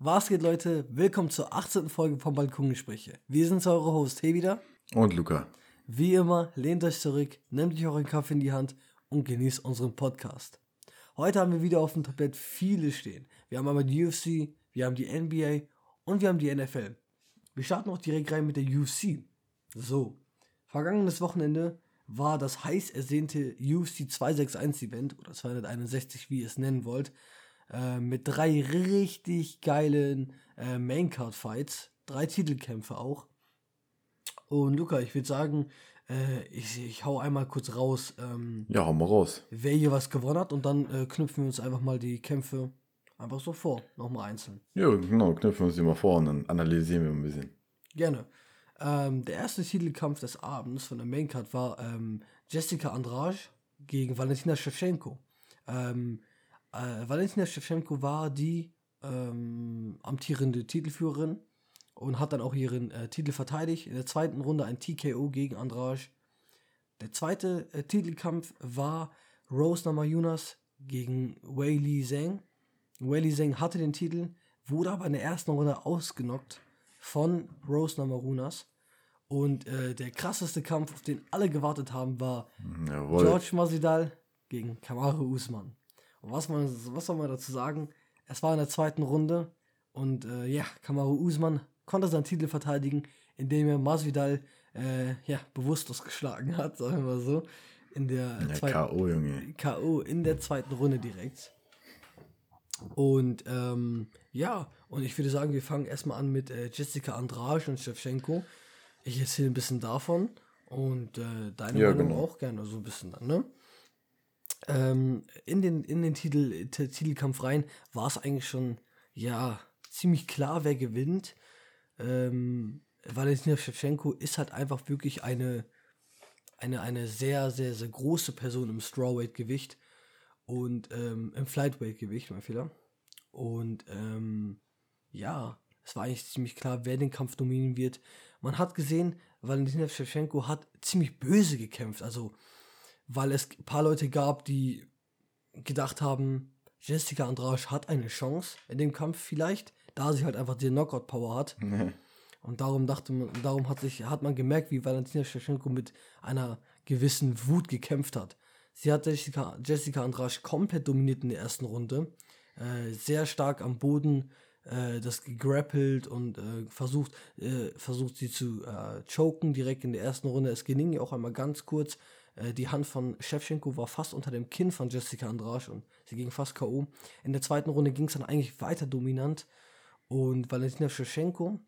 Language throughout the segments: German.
Was geht, Leute? Willkommen zur 18. Folge von Balkongespräche. Wir sind eure Host, hey wieder. Und Luca. Wie immer, lehnt euch zurück, nehmt euch euren Kaffee in die Hand und genießt unseren Podcast. Heute haben wir wieder auf dem Tablett viele stehen. Wir haben einmal die UFC, wir haben die NBA und wir haben die NFL. Wir starten auch direkt rein mit der UFC. So, vergangenes Wochenende war das heiß ersehnte UFC 261 Event oder 261, wie ihr es nennen wollt, äh, mit drei richtig geilen äh, Maincard Fights, drei Titelkämpfe auch. Und Luca, ich würde sagen, äh, ich, ich hau einmal kurz raus, ähm, Ja, hau mal raus. wer hier was gewonnen hat und dann äh, knüpfen wir uns einfach mal die Kämpfe einfach so vor, nochmal einzeln. Ja, genau, knüpfen wir uns die mal vor und dann analysieren wir ein bisschen. Gerne. Ähm, der erste Titelkampf des Abends von der Maincard war ähm, Jessica Andrade gegen Valentina Shevchenko. Ähm, äh, Valentina Shevchenko war die ähm, amtierende Titelführerin und hat dann auch ihren äh, Titel verteidigt. In der zweiten Runde ein TKO gegen Andrade. Der zweite äh, Titelkampf war Rose Namajunas gegen Wei Li Zhang. Wei Li Zhang hatte den Titel, wurde aber in der ersten Runde ausgenockt von Rose Namajunas. Und äh, der krasseste Kampf, auf den alle gewartet haben, war Jawohl. George Masvidal gegen Kamaru Usman. Und was, man, was soll man dazu sagen? Es war in der zweiten Runde und äh, ja, Kamaru Usman konnte seinen Titel verteidigen, indem er Masvidal äh, ja, bewusstlos geschlagen hat, sagen wir mal so. In der Ja, zweiten K.O., Junge. K.O. in der zweiten Runde direkt. Und ähm, ja, und ich würde sagen, wir fangen erstmal an mit äh, Jessica Andrade und Shevchenko. Ich erzähle ein bisschen davon und äh, deine Ja, Meinung genau. auch gerne so ein bisschen dann, ne? Ähm, in den, in den Titel, Titelkampf rein war es eigentlich schon, ja, ziemlich klar, wer gewinnt. Ähm, Valentina Shevchenko ist halt einfach wirklich eine, eine, eine sehr, sehr, sehr große Person im Strawweight-Gewicht und ähm, im Flightweight-Gewicht, mein Fehler. Und ähm, ja, es war eigentlich ziemlich klar, wer den Kampf dominieren wird. Man hat gesehen, Valentina Shevchenko hat ziemlich böse gekämpft, also weil es ein paar Leute gab, die gedacht haben, Jessica Andrade hat eine Chance in dem Kampf vielleicht, da sie halt einfach die Knockout-Power hat. Und darum dachte man, darum hat sich, hat man gemerkt, wie Valentina Shevchenko mit einer gewissen Wut gekämpft hat. Sie hat Jessica, Jessica Andrade komplett dominiert in der ersten Runde, äh, sehr stark am Boden, äh, das gegrappelt und äh, versucht, äh, versucht sie zu äh, choken direkt in der ersten Runde. Es gelang ihr auch einmal ganz kurz. Äh, die Hand von Shevchenko war fast unter dem Kinn von Jessica Andrade und sie ging fast K.O. In der zweiten Runde ging es dann eigentlich weiter dominant und Valentina Shevchenko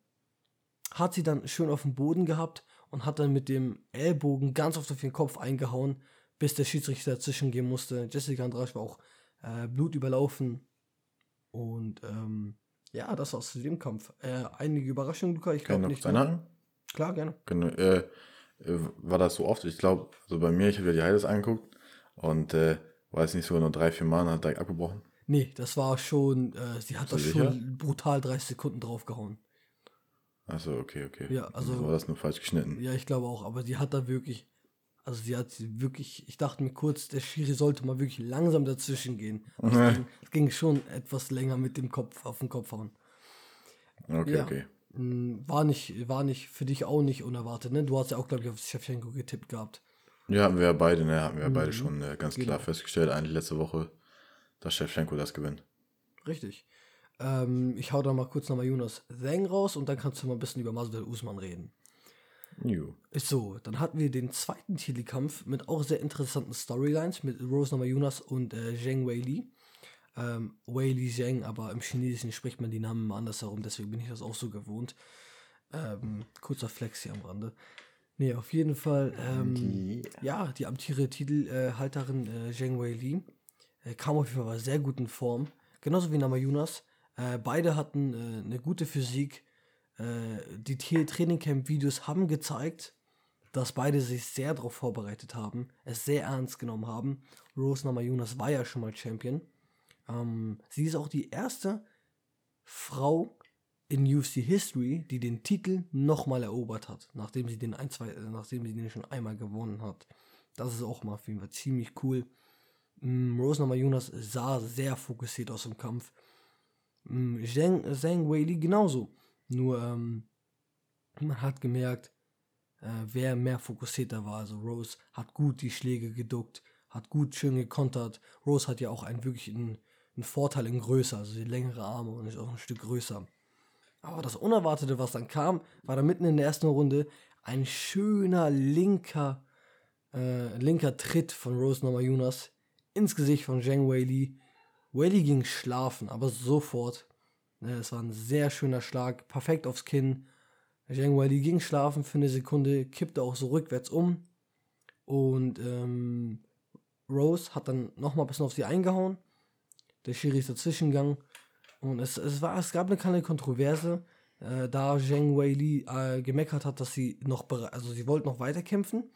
hat sie dann schön auf dem Boden gehabt und hat dann mit dem Ellbogen ganz oft auf ihren Kopf eingehauen, bis der Schiedsrichter dazwischen gehen musste. Jessica Andrade war auch äh, blutüberlaufen. Und ähm, ja, das war's zu dem Kampf. Äh, einige Überraschungen, Luca, ich Kann glaube ich nicht. noch einhaken? Klar, gerne. Genau, äh, war das so oft? Ich glaube, also bei mir, ich habe ja die Highlights angeguckt und äh, war es nicht sogar nur drei, vier Mal hat direkt abgebrochen. Nee, das war schon, äh, sie hat da Bist du schon brutal 30 Sekunden draufgehauen. Achso, okay, okay. Ja, also- Dann war das nur falsch geschnitten. Ja, ich glaube auch, aber sie hat da wirklich, also sie hat sie wirklich, ich dachte mir kurz, der Schiri sollte mal wirklich langsam dazwischen gehen. Also es, ging, ging schon etwas länger mit dem Kopf auf den Kopf hauen. Okay, Ja. okay. Mm, War nicht, war nicht für dich auch nicht unerwartet, ne? Du hast ja auch, glaube ich, auf Shevchenko getippt gehabt. Ja, hatten wir ja beide, ne? Hatten wir ja Mhm. beide schon äh, ganz klar Genau. festgestellt, eigentlich letzte Woche, dass Shevchenko das gewinnt. Richtig. Ähm, ich hau da mal kurz nochmal Jonas Zhang raus und dann kannst du mal ein bisschen über Masvidal Usman reden. Jo. So, dann hatten wir den zweiten Titelkampf mit auch sehr interessanten Storylines mit Rose Namajunas und äh, Zheng Weili. Ähm, Weili Zheng, aber im Chinesischen spricht man die Namen immer anders herum, deswegen bin ich das auch so gewohnt. Ähm, kurzer Flex hier am Rande. Nee, auf jeden Fall, ähm, ja, die amtierende Titelhalterin äh, Zheng Weili äh, kam auf jeden Fall sehr gut in Form. Genauso wie Namajunas. Äh, beide hatten äh, eine gute Physik. Äh, die T- Trainingcamp-Videos haben gezeigt, dass beide sich sehr darauf vorbereitet haben, es sehr ernst genommen haben. Rose Namajunas war ja schon mal Champion. Ähm, sie ist auch die erste Frau in UFC History, die den Titel nochmal erobert hat, nachdem sie den ein, zwei, äh, nachdem sie den schon einmal gewonnen hat. Das ist auch mal auf jeden Fall ziemlich cool. Mm, Rose Namajunas sah sehr fokussiert aus im Kampf. ähm, Zhang, Zhang Weili genauso. Nur ähm, man hat gemerkt, äh, wer mehr fokussierter war. Also Rose hat gut die Schläge geduckt, hat gut schön gekontert. Rose hat ja auch einen wirklich einen, einen Vorteil in Größe, also die längere Arme und ist auch ein Stück größer. Aber das Unerwartete, was dann kam, war da mitten in der ersten Runde ein schöner linker, äh, linker Tritt von Rose Namajunas ins Gesicht von Zhang Weili. Weili ging schlafen, aber sofort. Ne, es war ein sehr schöner Schlag, perfekt aufs Kinn. Zhang Weili ging schlafen für eine Sekunde, kippte auch so rückwärts um. Und ähm, Rose hat dann nochmal ein bisschen auf sie eingehauen. Der Schiri ist dazwischen gegangen. Und es, es, war, es gab eine kleine Kontroverse, äh, da Zhang Weili äh, gemeckert hat, dass sie noch, also sie wollten noch weiter kämpfen.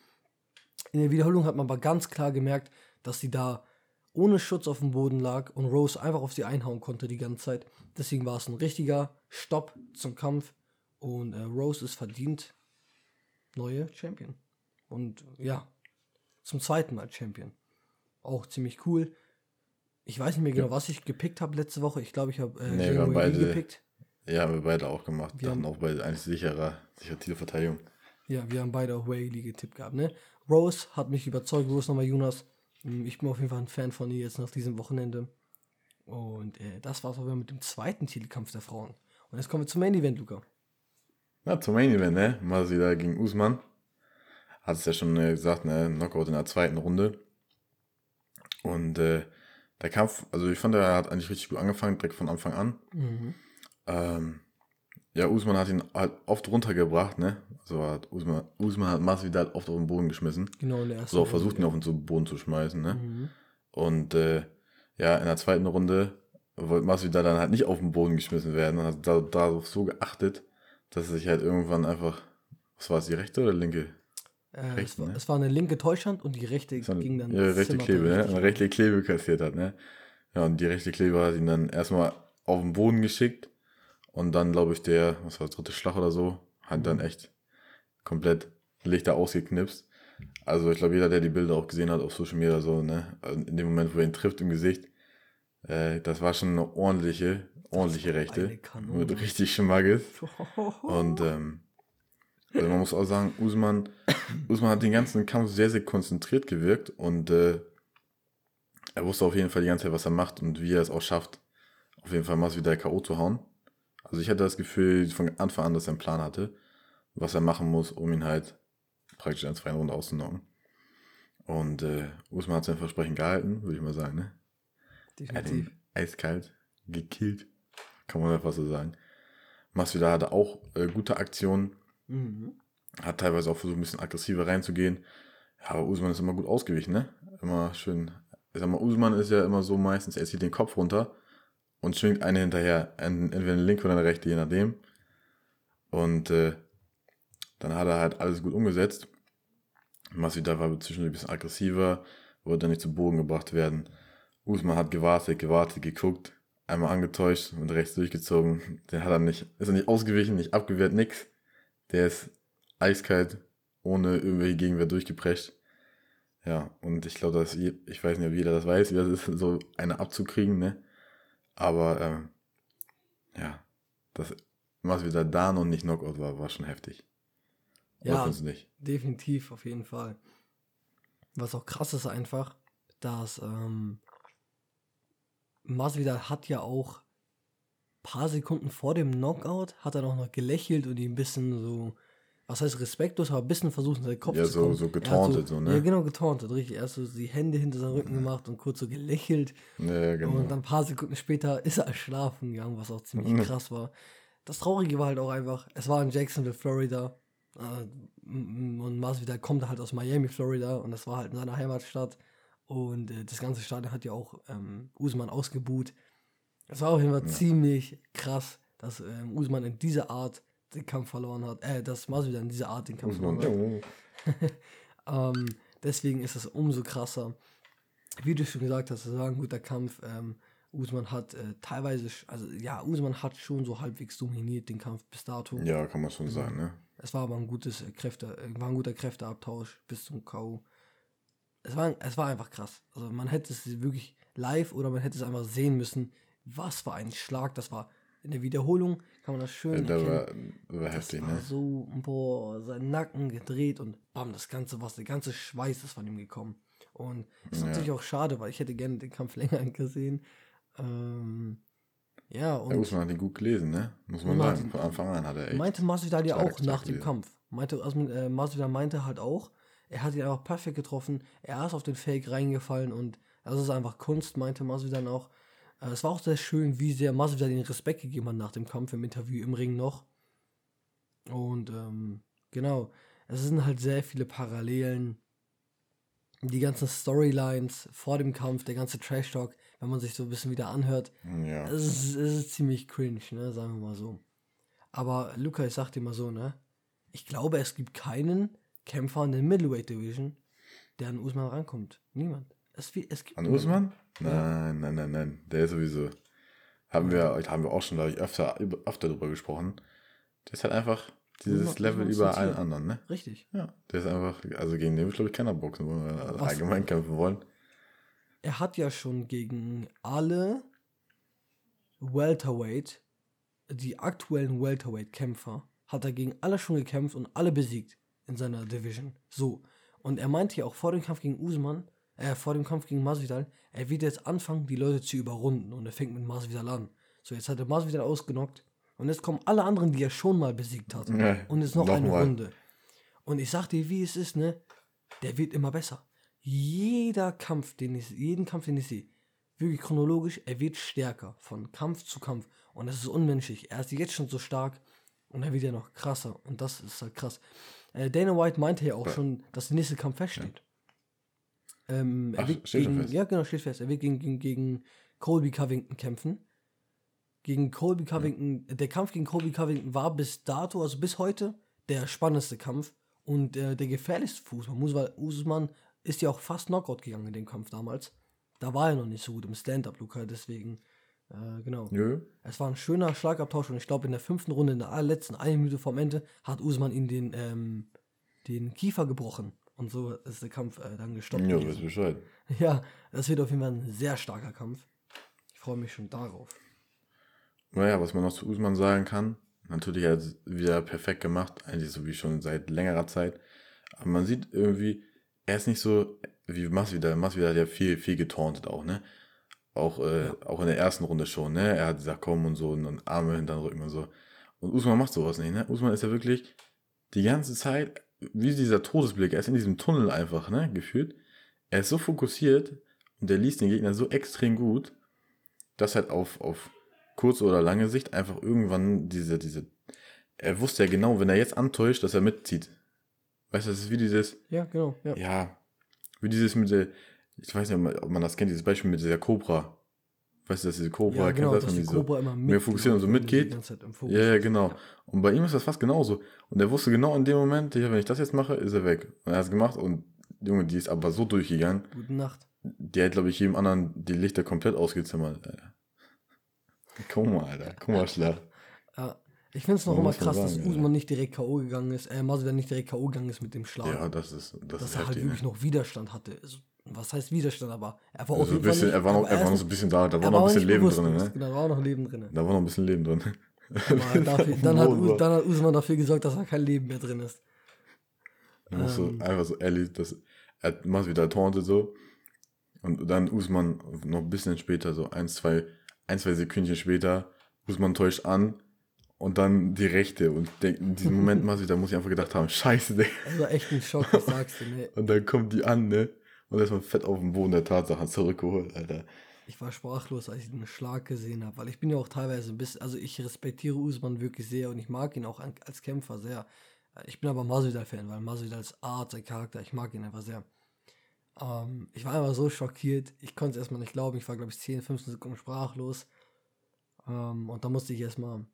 In der Wiederholung hat man aber ganz klar gemerkt, dass sie da ohne Schutz auf dem Boden lag und Rose einfach auf sie einhauen konnte die ganze Zeit. Deswegen war es ein richtiger Stopp zum Kampf und äh, Rose ist verdient neue Champion. Und ja, zum zweiten Mal Champion. Auch ziemlich cool. Ich weiß nicht mehr genau, was ich gepickt habe letzte Woche. Ich glaube, ich habe äh, nee, wir haben beide gepickt. Ja, haben wir beide auch gemacht. Wir haben auch beide eigentlich sicherer, sichere Titelverteidigung. Ja, wir haben beide auch Whaley getippt gehabt, ne? Rose hat mich überzeugt. Rose nochmal Jonas. Hm, ich bin auf jeden Fall ein Fan von ihr jetzt nach diesem Wochenende. Und äh, das war es auch mit dem zweiten Titelkampf der Frauen. Und jetzt kommen wir zum Main Event, Luca. Na, zum Main Event, ne? Masvidal gegen Usman. Hat es ja schon äh, gesagt, ne? Knockout in der zweiten Runde. Und äh, der Kampf, also ich fand, er hat eigentlich richtig gut angefangen, direkt von Anfang an. Mhm. Ähm, ja, Usman hat ihn halt oft runtergebracht, ne? Also hat Usman, Usman hat Masvidal oft auf den Boden geschmissen. Genau, in der ersten also auch versucht, ihn auf den Boden zu schmeißen, ne? Mhm. Und äh, ja, in der zweiten Runde wollte Masvidal dann halt nicht auf den Boden geschmissen werden und hat da, darauf so geachtet, dass er sich halt irgendwann einfach, was war es, die rechte oder linke? Äh, Rechten, es, war, ne? es, war, eine linke Täuschhand und die rechte dann, ging dann. Ja, rechte Klebe, ne? Eine rechte Klebe kassiert hat, ne? Ja, und die rechte Klebe hat ihn dann erstmal auf den Boden geschickt und dann, glaube ich, der, was war der dritte Schlag oder so, hat dann echt komplett Lichter ausgeknipst. Also ich glaube, jeder, der die Bilder auch gesehen hat auf Social Media, so, ne, also in dem Moment, wo er ihn trifft im Gesicht, äh, das war schon eine ordentliche, ordentliche Rechte. Mit richtig Schmackes. Und ähm, also man muss auch sagen, Usman, Usman hat den ganzen Kampf sehr, sehr konzentriert gewirkt und äh, er wusste auf jeden Fall die ganze Zeit, was er macht und wie er es auch schafft, auf jeden Fall Masvidal K.O. zu hauen. Also ich hatte das Gefühl von Anfang an, dass er einen Plan hatte, was er machen muss, um ihn halt praktisch in der zweiten Runde auszunocken. Und äh, Usman hat sein Versprechen gehalten, würde ich mal sagen, ne? Definitiv. eiskalt gekillt, kann man einfach so sagen. Masvidal hatte auch äh, gute Aktionen, mhm. hat teilweise auch versucht, ein bisschen aggressiver reinzugehen. Ja, aber Usman ist immer gut ausgewichen, ne? Immer schön. Ich sag mal, Usman ist ja immer so meistens, er zieht den Kopf runter und schwingt eine hinterher, entweder eine linke oder eine rechte, je nachdem. Und äh, dann hat er halt alles gut umgesetzt. Masvidal war zwischendurch ein bisschen aggressiver, wollte dann nicht zu Boden gebracht werden. Usman hat gewartet, gewartet, geguckt, einmal angetäuscht und rechts durchgezogen. Den hat er nicht, ist er nicht ausgewichen, nicht abgewehrt, nix. Der ist eiskalt, ohne irgendwelche Gegenwehr durchgeprescht. Ja, und ich glaube, dass ich weiß nicht, ob jeder das weiß, wie das ist, so eine abzukriegen, ne? Aber ähm, ja, dass wieder da noch nicht Knockout war, war schon heftig. Ja, definitiv, auf jeden Fall. Was auch krass ist einfach, dass ähm, Masvidal hat ja auch paar Sekunden vor dem Knockout hat er noch, noch gelächelt und ihn ein bisschen so was heißt respektlos, aber ein bisschen versucht, in seinen Kopf ja, zu kommen. Ja, so, so getauntet, so, so, ne? Ja, genau, getauntet, richtig. Erst so die Hände hinter seinen Rücken gemacht und kurz so gelächelt. Ja, genau. Und dann ein paar Sekunden später ist er schlafen gegangen, was auch ziemlich krass war. Das Traurige war halt auch einfach, es war in Jacksonville, Florida. Äh, und Masvidal kommt halt aus Miami, Florida. Und das war halt in seiner Heimatstadt. Und äh, das ganze Stadion hat ja auch ähm, Usman ausgebuht. Es war auf jeden Fall ja. ziemlich krass, dass ähm, Usman in dieser Art den Kampf verloren hat. Äh, dass Masvidal in dieser Art den Kampf verloren hat. ähm, deswegen ist es umso krasser. Wie du schon gesagt hast, es war ein guter Kampf. Ähm, Usman hat äh, teilweise, also ja, Usman hat schon so halbwegs dominiert den Kampf bis dato. Ja, kann man schon sagen, ne? Es war aber ein gutes äh, Kräfte, äh, war ein guter Kräfteabtausch bis zum K.O. Es war, es war einfach krass. Also man hätte es wirklich live oder man hätte es einfach sehen müssen, was für ein Schlag das war. In der Wiederholung kann man das schön erkennen. war, war Das heftig, war ne? so, boah, sein Nacken gedreht und bam, das ganze was, der ganze Schweiß ist von ihm gekommen. Und ist Ja. natürlich auch schade, weil ich hätte gerne den Kampf länger gesehen. Ähm, ja, und Usman hat ihn gut gelesen, ne? Muss man sagen. Von Anfang an hat er echt. meinte Masvidal ja auch nach dem gelesen. Kampf. Meinte, also, äh, Masvidal meinte halt auch, er hat ihn einfach perfekt getroffen. Er ist auf den Fake reingefallen und das ist einfach Kunst, meinte Masvidal auch. Äh, es war auch sehr schön, wie sehr Masvidal den Respekt gegeben hat nach dem Kampf im Interview im Ring noch. Und ähm, genau, es sind halt sehr viele Parallelen. Die ganzen Storylines vor dem Kampf, der ganze Trash-Talk, wenn man sich so ein bisschen wieder anhört, Ja. es ist, es ist ziemlich cringe, ne, sagen wir mal so. Aber Luca, ich sag dir mal so, ne? Ich glaube, es gibt keinen Kämpfer in der Middleweight Division, der an Usman rankommt. Niemand. Es, es gibt An. Usman? Nein, nein, nein, nein. Der ist sowieso. Haben wir, haben wir auch schon, glaube ich, öfter, öfter drüber gesprochen. Der ist halt einfach dieses Usman- Level Usman über allen anderen, ne? Richtig. Ja. Der ist einfach, also gegen den will, glaube ich, keiner boxen wollen oder Was? allgemein kämpfen wollen. Er hat ja schon gegen alle Welterweight, die aktuellen Welterweight-Kämpfer, hat er gegen alle schon gekämpft und alle besiegt in seiner Division. So. Und er meinte ja auch vor dem Kampf gegen Usman, äh, vor dem Kampf gegen Masvidal, er wird jetzt anfangen, die Leute zu überrunden. Und er fängt mit Masvidal an. So, jetzt hat er Masvidal ausgenockt. Und jetzt kommen alle anderen, die er schon mal besiegt hat. Ja, und jetzt noch eine nochmal. Runde. Und ich sag dir, wie es ist, ne? Der wird immer besser. Jeder Kampf, den ich, jeden Kampf, den ich sehe, wirklich chronologisch, er wird stärker von Kampf zu Kampf. Und das ist unmenschlich. Er ist jetzt schon so stark und er wird ja noch krasser. Und das ist halt krass. Äh, Dana White meinte ja auch schon, dass der nächste Kampf feststeht. Ähm, er Ach, wird steht schon gegen? Ja, genau, steht fest. Er wird gegen, gegen, gegen Colby Covington kämpfen. Gegen Colby Covington, der Kampf gegen Colby Covington war bis dato, also bis heute, der spannendste Kampf und äh, der gefährlichste Fußball. Usman, Usman ist ja auch fast Knockout gegangen in dem Kampf damals. Da war er noch nicht so gut im Stand-Up, Luca, deswegen, äh, genau. Nö. Es war ein schöner Schlagabtausch und ich glaube, in der fünften Runde, in der allerletzten eine Minute vom Ende, hat Usman ihn den, ähm, den Kiefer gebrochen. Und so ist der Kampf äh, dann gestoppt. Ja, weißt Bescheid. Ja, das wird auf jeden Fall ein sehr starker Kampf. Ich freue mich schon darauf. Naja, was man noch zu Usman sagen kann, natürlich hat er es wieder perfekt gemacht, eigentlich so wie schon seit längerer Zeit. Aber man sieht irgendwie, er ist nicht so wie Masvidal. Masvidal hat ja viel, viel getauntet auch, ne? Auch, äh, auch in der ersten Runde schon, ne? Er hat gesagt, komm und so und, und Arme hinter den Rücken und so. Und Usman macht sowas nicht, ne? Usman ist ja wirklich die ganze Zeit, wie dieser Todesblick, er ist in diesem Tunnel einfach, ne? Gefühlt. Er ist so fokussiert und der liest den Gegner so extrem gut, dass halt auf, auf kurze oder lange Sicht einfach irgendwann diese, diese, er wusste ja genau, wenn er jetzt antäuscht, dass er mitzieht. Weißt du, das ist wie dieses, Ja, genau. Ja. ja, wie dieses mit der, ich weiß nicht, ob man das kennt, dieses Beispiel mit dieser Cobra. Weißt du, dass diese Cobra, Ja, genau, dass das, die Cobra immer mehr fokussiert und so mitgeht. Ja, ja, genau. Und bei ihm ist das fast genauso. Und er wusste genau in dem Moment, ja, wenn ich das jetzt mache, ist er weg. Und er hat es gemacht und Junge, die ist aber so durchgegangen, Gute Nacht. die hat, glaube ich, jedem anderen die Lichter komplett ausgezimmert. Alter. Guck mal, Alter. Guck mal, Schlag. Ja. Ich finde es noch immer krass, dass sagen, ja. Usman nicht direkt K.O. gegangen ist, äh, Masvidal nicht direkt K.O. gegangen ist mit dem Schlag. Ja, das ist, das dass ist er halt heftig. wirklich Ne? noch Widerstand hatte. Also, was heißt Widerstand, aber er war Also auf jeden bisschen, nicht, er war noch, er war noch so ein bisschen da, da war noch ein bisschen Leben drin, ne? Genau, da war noch Leben drin. Da war noch ein bisschen Leben drin. Dafür, dann, hat, dann hat Usman dafür gesorgt, dass da kein Leben mehr drin ist. Da musst du Ähm. einfach so ehrlich, das, er macht wieder tauntet so. Und dann Usman noch ein bisschen später, so ein, zwei, ein, zwei Sekündchen später, Usman täuscht an und dann die rechte. Und in diesem Moment, Masi, da muss ich einfach gedacht haben, scheiße, Digga. Das war echt ein Schock, ich sag's dir. Ne? Und dann kommt die an, ne? Und erstmal fett auf den Boden der Tatsachen zurückgeholt, Alter. Ich war sprachlos, als ich den Schlag gesehen habe, weil ich bin ja auch teilweise ein bisschen, also ich respektiere Usman wirklich sehr und ich mag ihn auch als Kämpfer sehr. Ich bin aber Masvidal-Fan, weil Masvidal als Art, sein Charakter, ich mag ihn einfach sehr. Ähm, ich war einfach so schockiert, ich konnte es erstmal nicht glauben, ich war glaube ich 10, 15 Sekunden sprachlos. Ähm, und da musste ich erstmal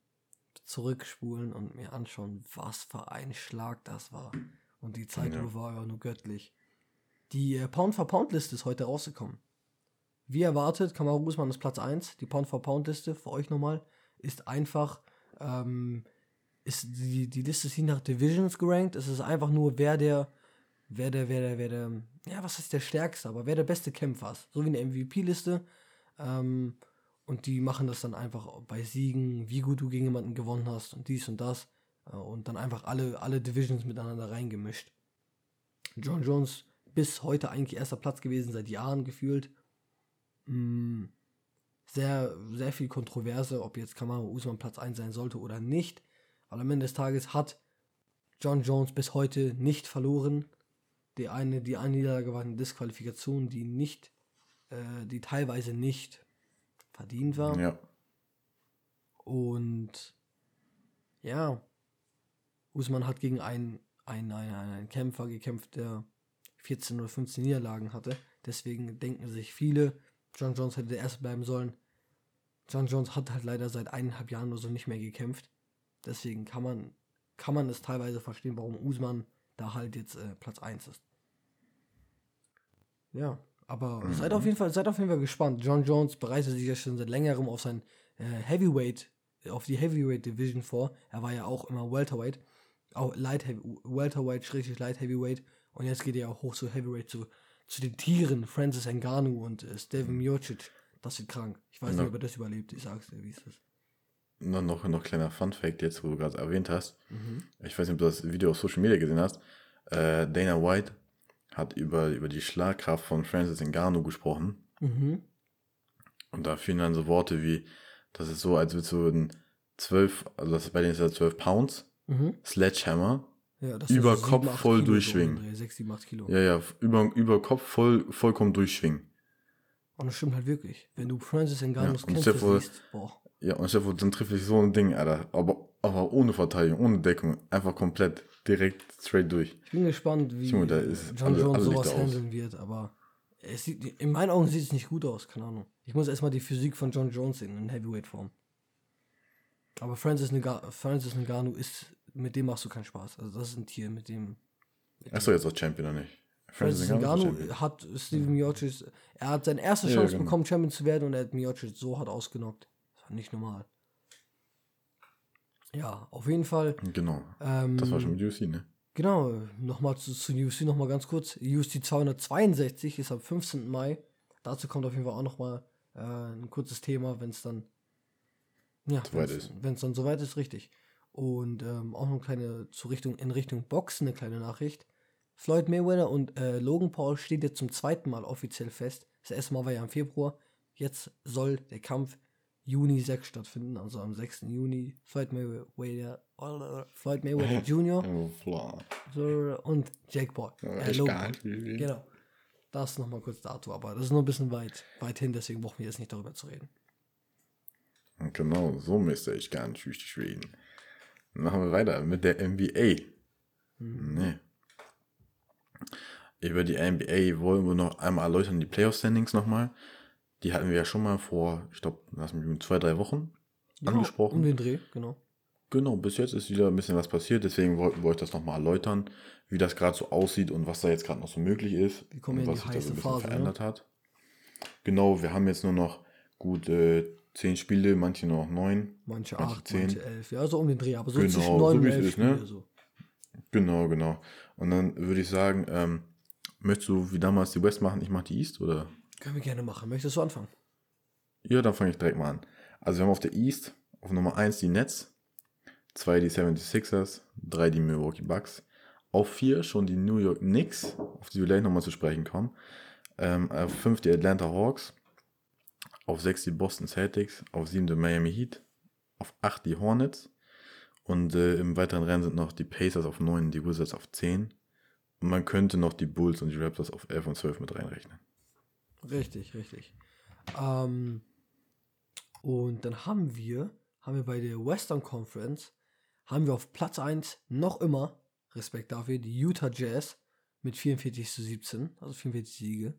zurückspulen und mir anschauen, was für ein Schlag das war. Und die Zeitlupe war ja nur göttlich. Die äh, Pound-for-Pound-Liste ist heute rausgekommen. Wie erwartet, Kamaru Usman ist Platz 1. Die Pound-for-Pound-Liste für euch nochmal ist einfach, ähm, ist die, die Liste ist hier nach Divisions gerankt. Es ist einfach nur, wer der, wer der, wer der, wer der, ja, was ist der stärkste, aber wer der beste Kämpfer ist. So wie eine MVP-Liste. Ähm, Und die machen das dann einfach bei Siegen, wie gut du gegen jemanden gewonnen hast und dies und das. Äh, und dann einfach alle, alle Divisions miteinander reingemischt. John Jones bis heute eigentlich erster Platz gewesen, seit Jahren gefühlt. Mm, sehr, sehr viel Kontroverse, ob jetzt Kamaru Usman Platz 1 sein sollte oder nicht. Aber am Ende des Tages hat John Jones bis heute nicht verloren. Die eine, die eine Niederlage war eine Disqualifikation, die nicht, äh, die teilweise nicht verdient war. Ja. Und ja, Usman hat gegen einen, einen, einen, einen Kämpfer gekämpft, der 14 oder 15 Niederlagen hatte. Deswegen denken sich viele, John Jones hätte der Erste bleiben sollen. John Jones hat halt leider seit eineinhalb Jahren oder so nicht mehr gekämpft. Deswegen kann man, kann man es teilweise verstehen, warum Usman da halt jetzt äh, Platz 1 ist. Ja, aber Mhm. seid auf jeden Fall, seid auf jeden Fall gespannt. John Jones bereitet sich ja schon seit längerem auf sein äh, Heavyweight, auf die Heavyweight Division vor. Er war ja auch immer Welterweight, auch Light Heavy, Welterweight, schrägstrich Light Heavyweight und jetzt geht er auch hoch zu Heavyweight zu, zu den Tieren, Francis Ngannou und äh, Steven Miocic. Das wird krank. Ich weiß Ja. nicht, ob er das überlebt. Ich sag's dir, wie ist. Noch, noch, noch kleiner Fun-Fact jetzt, wo du gerade erwähnt hast. Mhm. Ich weiß nicht, ob du das Video auf Social Media gesehen hast. Äh, Dana White hat über, über die Schlagkraft von Francis Ngannou gesprochen. Mhm. Und da fielen dann so Worte wie, das ist so, als würdest du ein 12, also das bei denen ist ja 12 Pounds, Mhm. Sledgehammer, Ja, Über so Kopf sieben, acht voll Kilo so durchschwingen. Dreh, 6, 7, 8 Kilo. ja, ja, über, über Kopf voll, vollkommen durchschwingen. Und das stimmt halt wirklich. Wenn du Francis Ngannous Ja, Kämpfe Steph- siehst, boah. Ja, und Stefan, dann trifft sich so ein Ding, Alter. Aber, aber ohne Verteidigung, ohne Deckung. Einfach komplett direkt straight durch. Ich bin gespannt, wie Junge, da ist John alle- Jones alle sowas handeln wird, aber es sieht, in meinen Augen sieht es nicht gut aus, keine Ahnung. Ich muss erstmal die Physik von John Jones sehen in Heavyweight-Form. Aber Francis, Nga Francis Ngannou ist, mit dem machst du keinen Spaß. Also das ist ein Tier, mit dem Achso, jetzt auch Champion oder nicht? Francis Ngannou ist Ngannou hat Steven Miocic, er hat seine erste Ja, Chance genau. bekommen, Champion zu werden und er hat Miocic so hart ausgenockt. Nicht normal. Ja, auf jeden Fall. Genau. Ähm, Das war schon mit UFC, ne? Genau, nochmal zu, zu UFC nochmal ganz kurz. UFC 262 ist am 15. Mai. Dazu kommt auf jeden Fall auch nochmal äh, ein kurzes Thema, wenn es dann ja, Soweit wenn's- ist. Wenn es dann soweit ist, richtig. Und ähm, auch noch eine kleine zu Richtung, in Richtung Boxen eine kleine Nachricht. Floyd Mayweather und äh, Logan Paul steht jetzt zum zweiten Mal offiziell fest. Das erste Mal war ja im Februar. Jetzt soll der Kampf Juni 6 stattfinden, also am 6. Juni. Floyd Mayweather, Floyd Mayweather Jr. Oh, und Jake Paul. Äh, Logan. Genau. Das nochmal kurz dazu, aber das ist noch ein bisschen weit, weit hin, deswegen brauchen wir jetzt nicht darüber zu reden. Genau, so müsste ich gar nicht richtig reden. Machen wir weiter mit der NBA. Mhm. Nee. Über die NBA wollen wir noch einmal erläutern, die Playoff-Standings nochmal. Die hatten wir ja schon mal vor, ich glaube, lass mich zwei, drei Wochen Ja, angesprochen. Um den Dreh, genau. Genau, bis jetzt ist wieder ein bisschen was passiert, deswegen wollten wir euch das nochmal erläutern, wie das gerade so aussieht und was da jetzt gerade noch so möglich ist und was die sich da so ein bisschen Phase, ne? verändert hat. Genau, wir haben jetzt nur noch gut äh, zehn Spiele, manche nur noch neun. Manche Manche 8, zehn. manche 11. Ja, so um den Dreh, aber so Genau, zwischen so 9 und 11 ist, ne? Spiele. So. Genau, genau. Und dann würde ich sagen, ähm, möchtest du wie damals die West machen, ich mache die East oder? Können wir gerne machen. Möchtest du anfangen? Ja, dann fange ich direkt mal an. Also wir haben auf der East auf Nummer 1 die Nets, 2 die 76ers, 3 die Milwaukee Bucks, auf 4 schon die New York Knicks, auf die wir gleich nochmal zu sprechen kommen, ähm, auf 5 die Atlanta Hawks, auf 6 die Boston Celtics, auf 7 die Miami Heat, auf 8 die Hornets und äh, im weiteren Rennen sind noch die Pacers auf 9, die Wizards auf 10 und man könnte noch die Bulls und die Raptors auf 11 und 12 mit reinrechnen. Richtig, richtig. Ähm, und dann haben wir, haben wir bei der Western Conference, haben wir auf Platz 1 noch immer, Respekt dafür, die Utah Jazz mit 44 zu 17, also 44 Siege,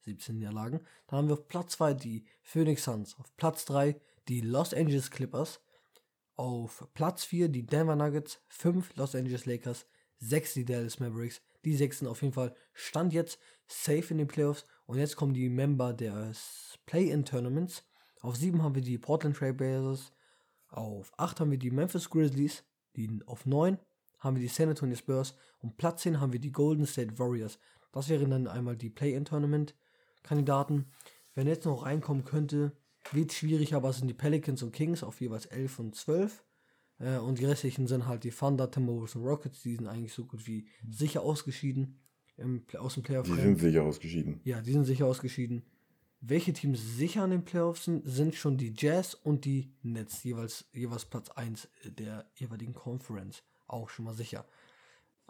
17 Niederlagen. Dann haben wir auf Platz 2 die Phoenix Suns, auf Platz 3 die Los Angeles Clippers, auf Platz 4 die Denver Nuggets, 5 Los Angeles Lakers, 6 die Dallas Mavericks. Die 6 sind auf jeden Fall Stand jetzt safe in den Playoffs. Und jetzt kommen die Member des Play-In-Tournaments. Auf 7 haben wir die Portland Trail Blazers. Auf 8 haben wir die Memphis Grizzlies. Die, auf 9 haben wir die San Antonio Spurs. Und Platz 10 haben wir die Golden State Warriors. Das wären dann einmal die Play-In-Tournament-Kandidaten. Wenn jetzt noch reinkommen könnte, Wird schwierig, aber es sind die Pelicans und Kings auf jeweils 11 und 12. Äh, und die restlichen sind halt die Thunder, Timberwolves und Rockets. Die sind eigentlich so gut wie sicher ausgeschieden im, aus dem Playoff. Die sind sicher ausgeschieden. Ja, die sind sicher ausgeschieden. Welche Teams sicher an den Playoffs sind, sind schon die Jazz und die Nets, jeweils, jeweils Platz 1 der jeweiligen Conference. Auch schon mal sicher.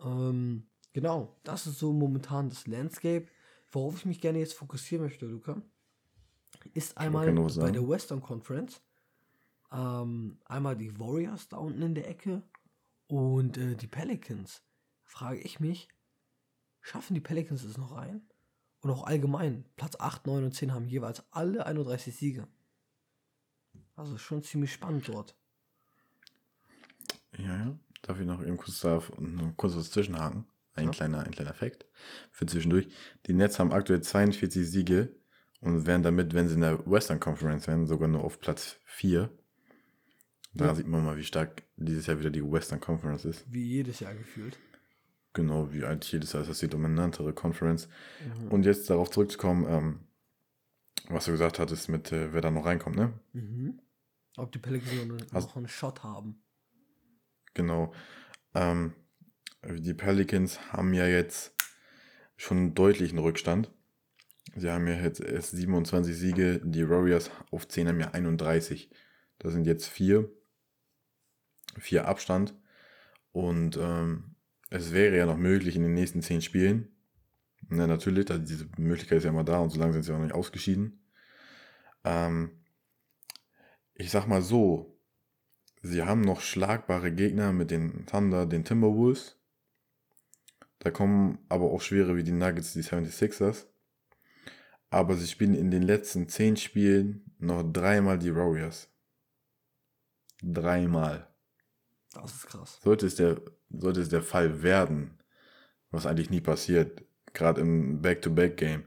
Ähm, genau, das ist so momentan das Landscape. Worauf ich mich gerne jetzt fokussieren möchte, Luca, ist einmal bei der Western Conference. Ähm, einmal die Warriors da unten in der Ecke und äh, die Pelicans. Frage ich mich, schaffen die Pelicans es noch rein? Und auch allgemein, Platz 8, 9 und 10 haben jeweils alle 31 Siege. Also schon ziemlich spannend dort. Ja, ja. Darf ich noch eben kurz, da, kurz was zwischenhaken? Ein, ja. kleiner, ein kleiner Fakt für zwischendurch. Die Nets haben aktuell 42 Siege und werden damit, wenn sie in der Western Conference werden, sogar nur auf Platz 4. Da ja. sieht man mal, wie stark dieses Jahr wieder die Western Conference ist. Wie jedes Jahr gefühlt. Genau, wie eigentlich jedes Jahr ist das die dominantere Conference. Mhm. Und jetzt darauf zurückzukommen, ähm, was du gesagt hattest, mit äh, wer da noch reinkommt, ne? Mhm. Ob die Pelicans also, noch einen Shot haben. Genau. Ähm, die Pelicans haben ja jetzt schon einen deutlichen Rückstand. Sie haben ja jetzt erst 27 Siege, die Warriors auf 10 haben ja 31. Das sind jetzt vier. Vier Abstand. Und ähm, es wäre ja noch möglich in den nächsten 10 Spielen. Na, natürlich, also diese Möglichkeit ist ja immer da und so lange sind sie auch noch nicht ausgeschieden. Ähm, ich sag mal so, sie haben noch schlagbare Gegner mit den Thunder, den Timberwolves. Da kommen aber auch schwere wie die Nuggets, die 76ers. Aber sie spielen in den letzten 10 Spielen noch dreimal die Warriors. Dreimal. Das ist krass. Sollte es der, sollte es der Fall werden, was eigentlich nie passiert, gerade im Back-to-Back-Game,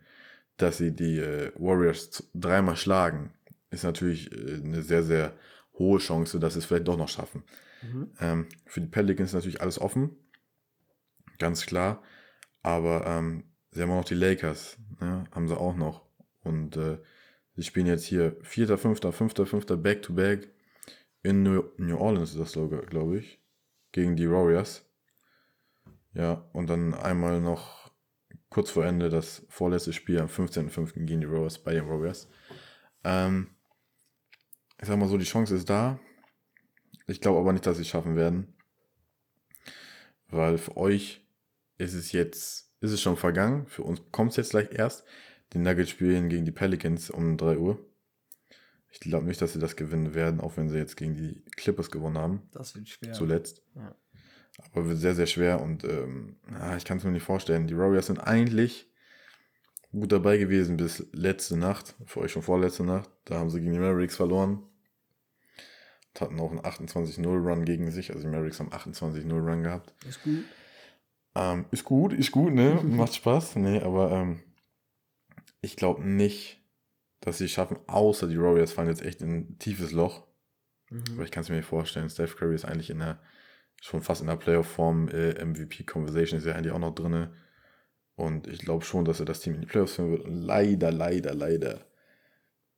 dass sie die äh, Warriors dreimal schlagen, ist natürlich äh, eine sehr, sehr hohe Chance, dass sie es vielleicht doch noch schaffen. Mhm. Ähm, für die Pelicans ist natürlich alles offen, ganz klar. Aber ähm, sie haben auch noch die Lakers, ne? haben sie auch noch. Und äh, sie spielen jetzt hier 4., 5., 5., 5. Back-to-Back in New, Orleans, ist das glaube ich, gegen die Warriors. Ja, und dann einmal noch kurz vor Ende das vorletzte Spiel am 15.05. gegen die Warriors bei den Warriors. Ähm, ich sag mal so, die Chance ist da. Ich glaube aber nicht, dass sie es schaffen werden. Weil für euch ist es jetzt, ist es schon vergangen. Für uns kommt es jetzt gleich erst. Die Nuggets spielen gegen die Pelicans um 3 Uhr. Ich glaube nicht, dass sie das gewinnen werden, auch wenn sie jetzt gegen die Clippers gewonnen haben. Das wird schwer. Zuletzt. Ja. Aber wird sehr, sehr schwer und ähm, ja, ich kann es mir nicht vorstellen. Die Warriors sind eigentlich gut dabei gewesen bis letzte Nacht, für euch schon vorletzte Nacht. Da haben sie gegen die Mavericks verloren. Und hatten auch einen 28-0-Run gegen sich. Also die Mavericks haben 28-0-Run gehabt. Ist gut. Ähm, ist gut, ist gut, ne? Macht Spaß. Nee, aber ähm, ich glaube nicht, dass sie es schaffen, außer die Warriors fallen jetzt echt in ein tiefes Loch. Mhm. Aber ich kann es mir nicht vorstellen. Steph Curry ist eigentlich in der, schon fast in der Playoff-Form, äh, MVP-Conversation ist ja eigentlich auch noch drin. Und ich glaube schon, dass er das Team in die Playoffs führen wird. Und leider, leider, leider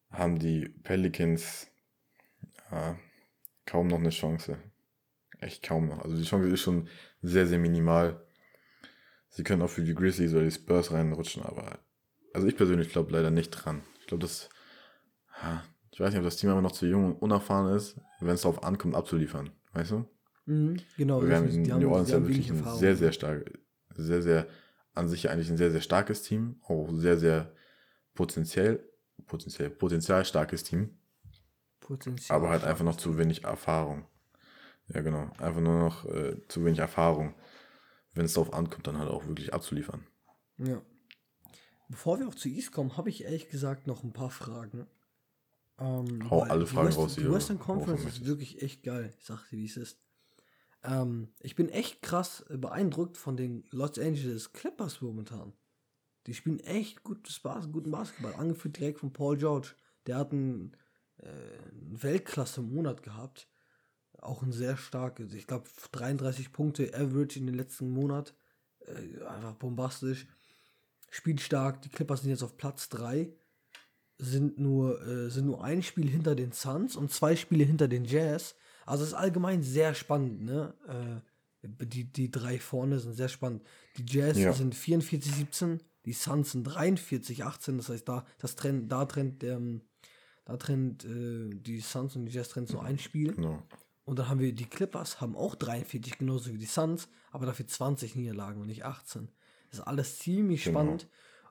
haben die Pelicans ja, kaum noch eine Chance. Echt kaum noch. Also die Chance ist schon sehr, sehr minimal. Sie können auch für die Grizzlies oder die Spurs reinrutschen, aber also ich persönlich glaube leider nicht dran. Ich glaube, das. Ich weiß nicht, ob das Team aber noch zu jung und unerfahren ist, wenn es darauf ankommt, abzuliefern. Weißt du? Mhm, genau. Wir haben in New Orleans ja wirklich ein sehr, sehr stark, sehr, sehr, an sich eigentlich ein sehr, sehr starkes Team. Auch sehr, sehr potenziell, potenziell, potenziell starkes Team. Potenzial aber halt einfach noch zu wenig Erfahrung. Ja, genau. Einfach nur noch äh, zu wenig Erfahrung. Wenn es darauf ankommt, dann halt auch wirklich abzuliefern. Ja. Bevor wir auch zu East kommen, habe ich ehrlich gesagt noch ein paar Fragen. Ähm, Hau alle Fragen Western, raus hier. Die Western Conference ist wirklich echt geil. Ich sag dir, wie es ist. Ähm, ich bin echt krass beeindruckt von den Los Angeles Clippers momentan. Die spielen echt gutes Bas guten Basketball. Angeführt direkt von Paul George. Der hat einen, äh, einen Weltklasse-Monat gehabt. Auch ein sehr starkes. Ich glaube, 33 Punkte Average in den letzten Monat. Äh, einfach bombastisch spielt stark. Die Clippers sind jetzt auf Platz 3. sind nur, äh, sind nur ein Spiel hinter den Suns und zwei Spiele hinter den Jazz. Also es ist allgemein sehr spannend, ne? Äh, die, die drei vorne sind sehr spannend. Die Jazz Ja. sind 44-17, die Suns sind 43-18, das heißt, da, das trennt, da trennt, ähm, da trennt äh, die Suns und die Jazz trennt so ein Spiel. Genau. Und dann haben wir die Clippers, haben auch 43, genauso wie die Suns, aber dafür 20 Niederlagen und nicht 18. Das ist alles ziemlich Genau. spannend.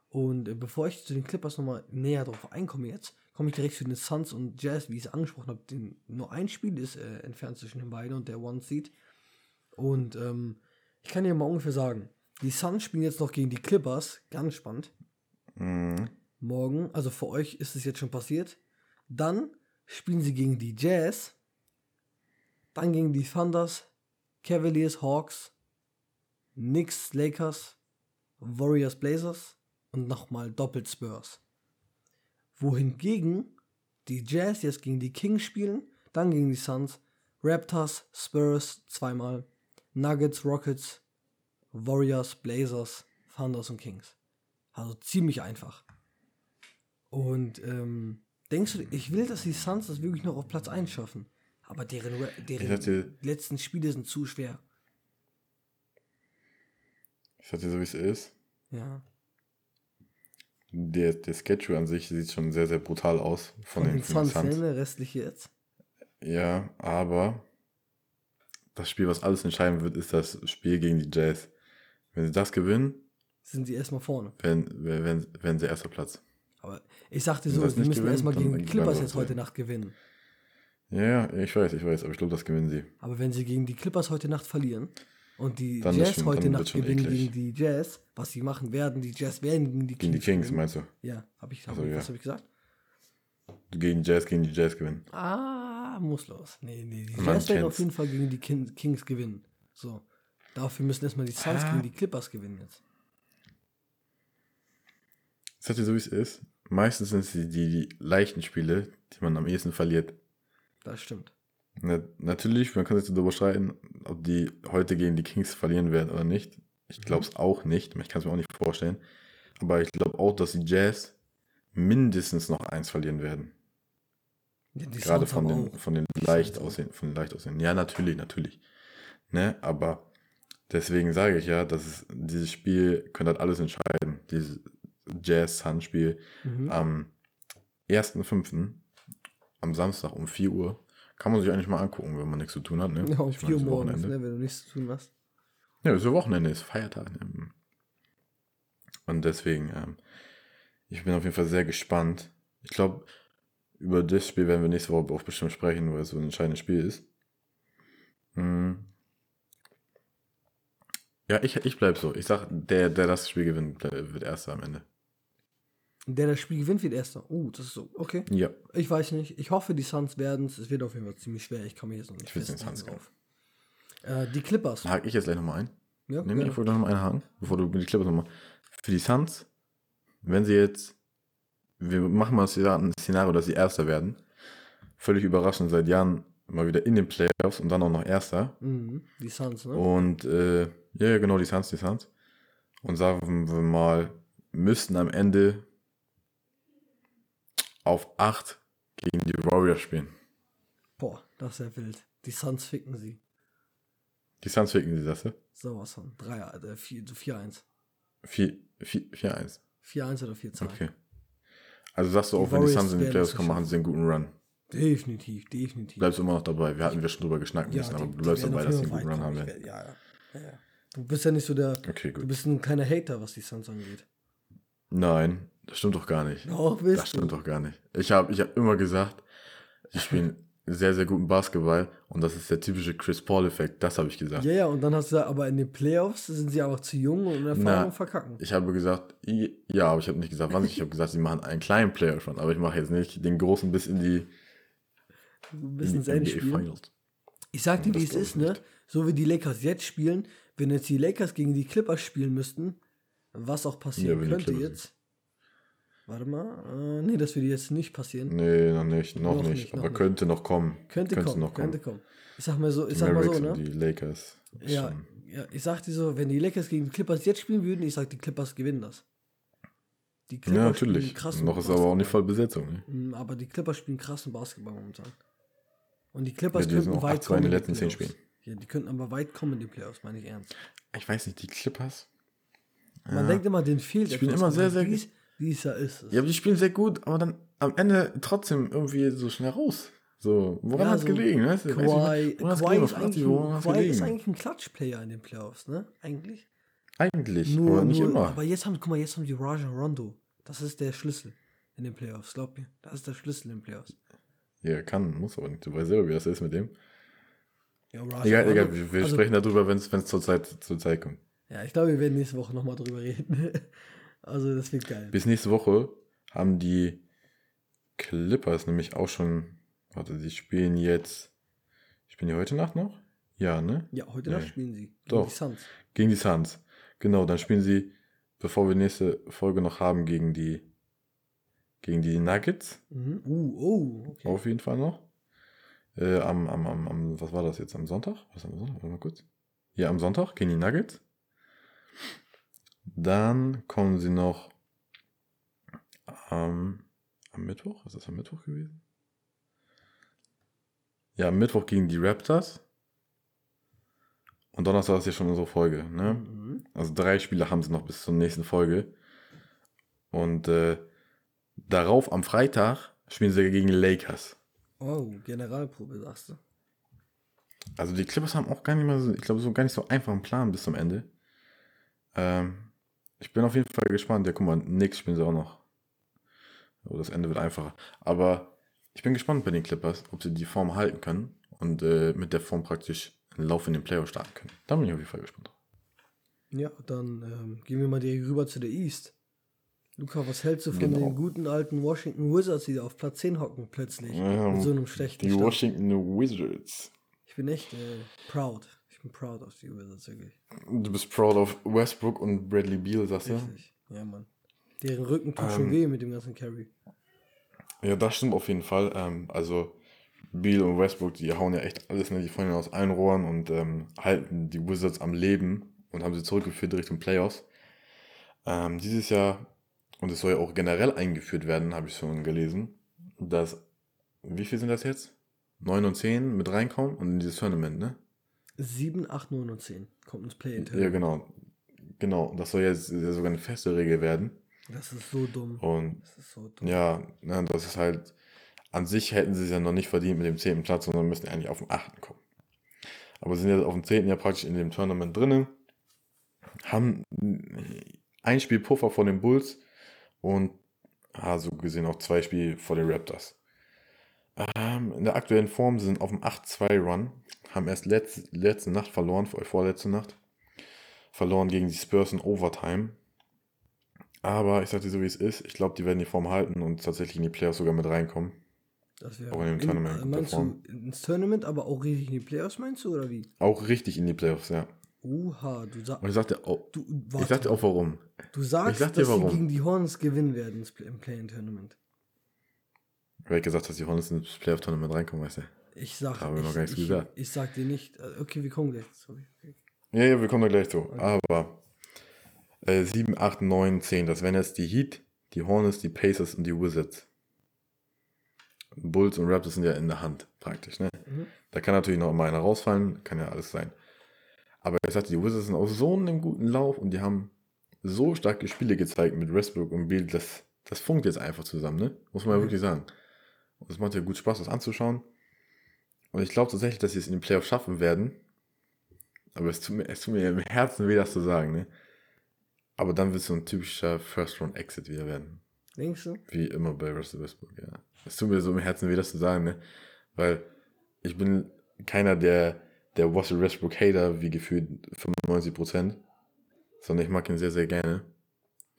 Und äh, bevor ich zu den Clippers nochmal näher drauf einkomme jetzt, komme ich direkt zu den Suns und Jazz, wie ich es angesprochen habe. Den, nur ein Spiel ist äh, entfernt zwischen den beiden und der One Seed. Und ähm, ich kann dir mal ungefähr sagen, die Suns spielen jetzt noch gegen die Clippers, ganz spannend. Mhm. Morgen, also für euch ist es jetzt schon passiert. Dann spielen sie gegen die Jazz, dann gegen die Thunders, Cavaliers, Hawks, Knicks, Lakers, Warriors, Blazers und nochmal doppelt Spurs. Wohingegen die Jazz jetzt gegen die Kings spielen, dann gegen die Suns, Raptors, Spurs zweimal, Nuggets, Rockets, Warriors, Blazers, Thunders und Kings. Also ziemlich einfach. Und ähm, denkst du, ich will, dass die Suns das wirklich noch auf Platz 1 schaffen. Aber deren, deren hatte- letzten Spiele sind zu schwer. Ich sag dir so, wie es ist. Ja. Der, der Schedule an sich sieht schon sehr, sehr brutal aus von, Von den, den von den Suns, ne, Suns. der restliche jetzt. Ja, aber das Spiel, was alles entscheiden wird, ist das Spiel gegen die Jazz. Wenn sie das gewinnen, Sind sie erstmal vorne. werden, werden, werden sie erster Platz. Aber ich sag dir Wenn so, nicht müssen gewinnen, erstmal gegen die Clippers jetzt heute. Nacht gewinnen. Ja, ich weiß, ich weiß, aber ich glaube, das gewinnen sie. Aber wenn sie gegen die Clippers heute Nacht verlieren und die Dann Jazz schon- heute Nacht gewinnen eklig. gegen die Jazz, was sie machen werden, die Jazz werden gegen die Kings. Gegen die Kings, gewinnen. meinst du? Ja, hab ich, hab Ach so, ich ja. was habe ich gesagt? Gegen Jazz, gegen die Jazz gewinnen. Ah, muss los. Nee, nee, die Man Jazz werden auf jeden Fall gegen die Kin Kings gewinnen. So. Dafür müssen erstmal die Suns Ah. gegen die Clippers gewinnen jetzt. Sag dir so, wie es ist. Meistens sind es die, die, die leichten Spiele, die man am ehesten verliert. Das stimmt. Na, natürlich, man kann sich darüber streiten, ob die heute gegen die Kings verlieren werden oder nicht. Ich glaube es auch nicht. Ich kann es mir auch nicht vorstellen. Aber ich glaube auch, dass die Jazz mindestens noch eins verlieren werden. Ja, Gerade von den, von den leicht aussehen, von den leicht aussehen. Ja, natürlich, natürlich. Ne, aber deswegen sage ich ja, dass es, dieses Spiel könnte halt alles entscheiden. Dieses Jazz-Sun-Spiel Mhm. am 1.5. am Samstag um 4 Uhr. Kann man sich eigentlich mal angucken, wenn man nichts zu tun hat. Ne? Ja, um Ich 4 meine, Uhr morgens, ne, wenn du nichts zu tun hast. Ja, es ist ja Wochenende, ist Feiertag. Ne? Und deswegen, ähm, ich bin auf jeden Fall sehr gespannt. Ich glaube, über das Spiel werden wir nächste Woche auch bestimmt sprechen, weil es so ein entscheidendes Spiel ist. Mhm. Ja, ich, ich bleib so. Ich sag, der, der das Spiel gewinnt, wird Erster am Ende. Der das Spiel gewinnt, wird erster. Oh, das ist so. Okay. Ja. Ich weiß nicht. Ich hoffe, die Suns werden es. Es wird auf jeden Fall ziemlich schwer. Ich kann mir jetzt noch nicht Ich will's den Suns drauf. Äh, die Clippers. Da hake ich jetzt gleich nochmal ein. Ja, Nimm gerne. ich wollte noch mal einhaken, bevor du die Clippers nochmal. Für die Suns, wenn sie jetzt, wir machen mal das Szenario, dass sie Erster werden. Völlig überraschend, seit Jahren mal wieder in den Playoffs und dann auch noch Erster. Mhm. Die Suns, ne? Und, äh, ja, ja, genau, die Suns, die Suns. Und sagen wir mal, müssten am Ende auf 8 gegen die Warriors spielen. Boah, das ist ja wild. Die Suns ficken sie. Die Suns ficken sie das, ne? Sowas von. 3, äh, 4, 4-1. 4-1. 4-1 oder 4-2. Okay. Also sagst du Die auch, wenn die Warriors Suns in die Playoffs kommen, machen sie einen guten Run. Definitiv, definitiv. Bleibst du immer noch dabei. Wir hatten wir schon drüber geschnackt müssen, aber du bleibst dabei, dass sie einen guten Run haben werden. Ja, ja. ja. Du bist ja nicht so der. Okay, Du gut. bist ein kleiner Hater, was die Suns angeht. Nein, das stimmt doch gar nicht. Doch, Das bist du. stimmt doch gar nicht. Ich habe ich hab immer gesagt, die spielen sehr, sehr guten Basketball und das ist der typische Chris Paul-Effekt. Das habe ich gesagt. Ja, ja, und dann hast du gesagt, aber in den Playoffs sind sie einfach zu jung und erfahren Na, verkacken. Ich habe gesagt, ja, aber ich habe nicht gesagt, wann. Ich habe gesagt, sie machen einen kleinen Player schon, aber ich mache jetzt nicht den großen bis in die, Bis in ins die NBA Endspiel. Finals. Ich sag dir, Das wie es ich ist, ne? So wie die Lakers jetzt spielen, wenn jetzt die Lakers gegen die Clippers spielen müssten, was auch passieren Ja, könnte jetzt. Warte mal. Äh, nee, das würde jetzt nicht passieren. Nee, noch nicht, noch, Noch nicht, nicht, noch aber nicht. könnte noch kommen. Könnte Könnte kommen, noch kommen. könnte kommen. Ich sag mal so, ich Die sag mal so, ne? die Lakers. Ja, ja, ich sag dir so, wenn die Lakers gegen die Clippers jetzt spielen würden, ich sag, die Clippers gewinnen das. Die Ja, Clippers natürlich. spielen krassen Noch ist aber auch nicht Basketball. voll Besetzung. Ne? Mm, Aber die Clippers spielen krassen Basketball momentan. Und die Ja, Clippers die sind könnten weit 8-2 kommen. in den die letzten 10 Playoffs. Spielen. Ja, die könnten aber weit kommen in die Playoffs, meine ich ernst. Ich weiß nicht, die Clippers. Man Ja. denkt immer, den fehlt Die spielen etwas, immer sehr, sehr dies, dies Jahr ist es. Ja, aber die spielen sehr gut, aber dann am Ende trotzdem irgendwie so schnell raus. So, woran Ja, hat's so gelegen? Weiß Kawhi, Kawhi, ist eigentlich, hat's Kawhi ist eigentlich ein Klatsch-Player in den Playoffs, ne? Eigentlich. Eigentlich, Nur, aber nicht nur, immer. Aber jetzt haben, guck mal, jetzt haben die Rajon Rondo. Das ist der Schlüssel in den Playoffs, glaub mir. Das ist der Schlüssel in den Playoffs. Ja, kann, muss aber nicht. Du weißt selber, wie das ist mit dem. Ja, Rajon Egal, Rondo- egal, wir, wir also, sprechen darüber, wenn es zur Zeit, zur Zeit kommt. Ja, ich glaube, wir werden nächste Woche nochmal drüber reden. also, das wird geil. Bis nächste Woche haben die Clippers nämlich auch schon. Warte, die spielen jetzt. Spielen die heute Nacht noch? Ja, ne? Ja, heute Nee. Nacht spielen sie. Gegen Doch. Die Suns. Gegen die Suns. Genau, dann spielen sie, bevor wir nächste Folge noch haben, gegen die. Gegen die Nuggets. Mhm. Uh, oh, okay. Auf jeden Fall noch. Äh, am, am, am, am, was war das jetzt? Am Sonntag? Was am Sonntag? Warte mal kurz. Ja, am Sonntag gegen die Nuggets. Dann kommen sie noch am, am Mittwoch. Ist das am Mittwoch gewesen? Ja, am Mittwoch gegen die Raptors. Und Donnerstag ist ja schon unsere Folge. Ne? Mhm. Also drei Spiele haben sie noch bis zur nächsten Folge. Und äh, darauf am Freitag spielen sie gegen Lakers. Oh, Generalprobe, sagst du. Also die Clippers haben auch gar nicht mal so, ich glaube, so gar nicht so einfach einen Plan bis zum Ende. Ähm, ich bin auf jeden Fall gespannt. Ja, guck mal, Knicks spielen sie auch noch. Oh, das Ende wird einfacher. Aber ich bin gespannt bei den Clippers, ob sie die Form halten können und äh, mit der Form praktisch einen Lauf in den Playoff starten können. Da bin ich auf jeden Fall gespannt. Ja, dann ähm, gehen wir mal direkt rüber zu der East. Luca, was hältst du von Genau. den guten alten Washington Wizards, die da auf Platz 10 hocken plötzlich? Ähm, mit so einem schlechten Die Start. Washington Wizards. Ich bin echt äh, proud. Bin proud auf die Wizards, wirklich. Du bist proud of Westbrook und Bradley Beal, sagst du? Richtig. Ja, Mann. Deren Rücken tut Ähm, schon weh mit dem ganzen Carry. Ja, das stimmt auf jeden Fall. Ähm, also Beal und Westbrook, die hauen ja echt alles, ne? die fallen aus allen Rohren und ähm, halten die Wizards am Leben und haben sie zurückgeführt Richtung Playoffs. Ähm, dieses Jahr, und es soll ja auch generell eingeführt werden, habe ich schon gelesen, dass, wie viel sind das jetzt? 9 und 10 mit reinkommen und in dieses Tournament, ne? 7, 8, 9 und 10 kommt ins play in Ja, genau. Genau, und das soll jetzt ja sogar eine feste Regel werden. Das ist so dumm. Und so dumm. Ja, ne, das ist halt, an sich hätten sie es ja noch nicht verdient mit dem 10. Platz, sondern müssten eigentlich auf den 8. kommen. Aber sie sind jetzt auf dem 10. ja praktisch in dem Tournament drinnen, haben ein Spiel Puffer vor den Bulls und ah, so gesehen auch zwei Spiele vor den Raptors. Ähm, in der aktuellen Form sind auf dem 8-2-Run, haben erst letz, letzte Nacht verloren, vor- vorletzte Nacht, verloren gegen die Spurs in Overtime. Aber ich sag dir so, wie es ist. Ich glaube, die werden die Form halten und tatsächlich in die Playoffs sogar mit reinkommen. Das wäre Auch in dem Tournament äh, Meinst du ins Tournament, aber auch richtig in die Playoffs, meinst du, oder wie? Auch richtig in die Playoffs, ja. Oha, du, sa Und ich sag dir auch, du, ich warte, auch warum. du sagst, ich sag dass sie warum. gegen die Hornets gewinnen werden im Play-In-Tournament. Wer hat gesagt, dass die Hornets ins Playoff-Tournament reinkommen, weißt du? Ich sag, Haben wir noch ich, gar nichts ich, gesagt. ich sag dir nicht. äh, Okay, wir kommen gleich. Sorry. Okay. Ja, ja, wir kommen da gleich zu. Aber äh, 7, 8, 9, 10, das wären jetzt die Heat, die Hornets, die Pacers und die Wizards. Bulls und Raptors sind ja in der Hand, praktisch. Ne? Mhm. Da kann natürlich noch mal einer rausfallen, kann ja alles sein. Aber ich sagte, die Wizards sind auf so einem guten Lauf und die haben so starke Spiele gezeigt mit Westbrook und Bill, das, das funkt jetzt einfach zusammen, ne? Muss man ja Mhm. wirklich sagen. Und es macht ja gut Spaß, das anzuschauen. Und ich glaube tatsächlich, dass sie es in den Playoffs schaffen werden. Aber es tut mir, es tut mir im Herzen weh, das zu sagen, ne? Aber dann wird es so ein typischer First-Round-Exit wieder werden. Denkst du? Wie immer bei Russell Westbrook, ja. Es tut mir so im Herzen weh, das zu sagen, ne? Weil ich bin keiner der, der Russell Westbrook-Hater, wie gefühlt 95%, sondern ich mag ihn sehr, sehr gerne.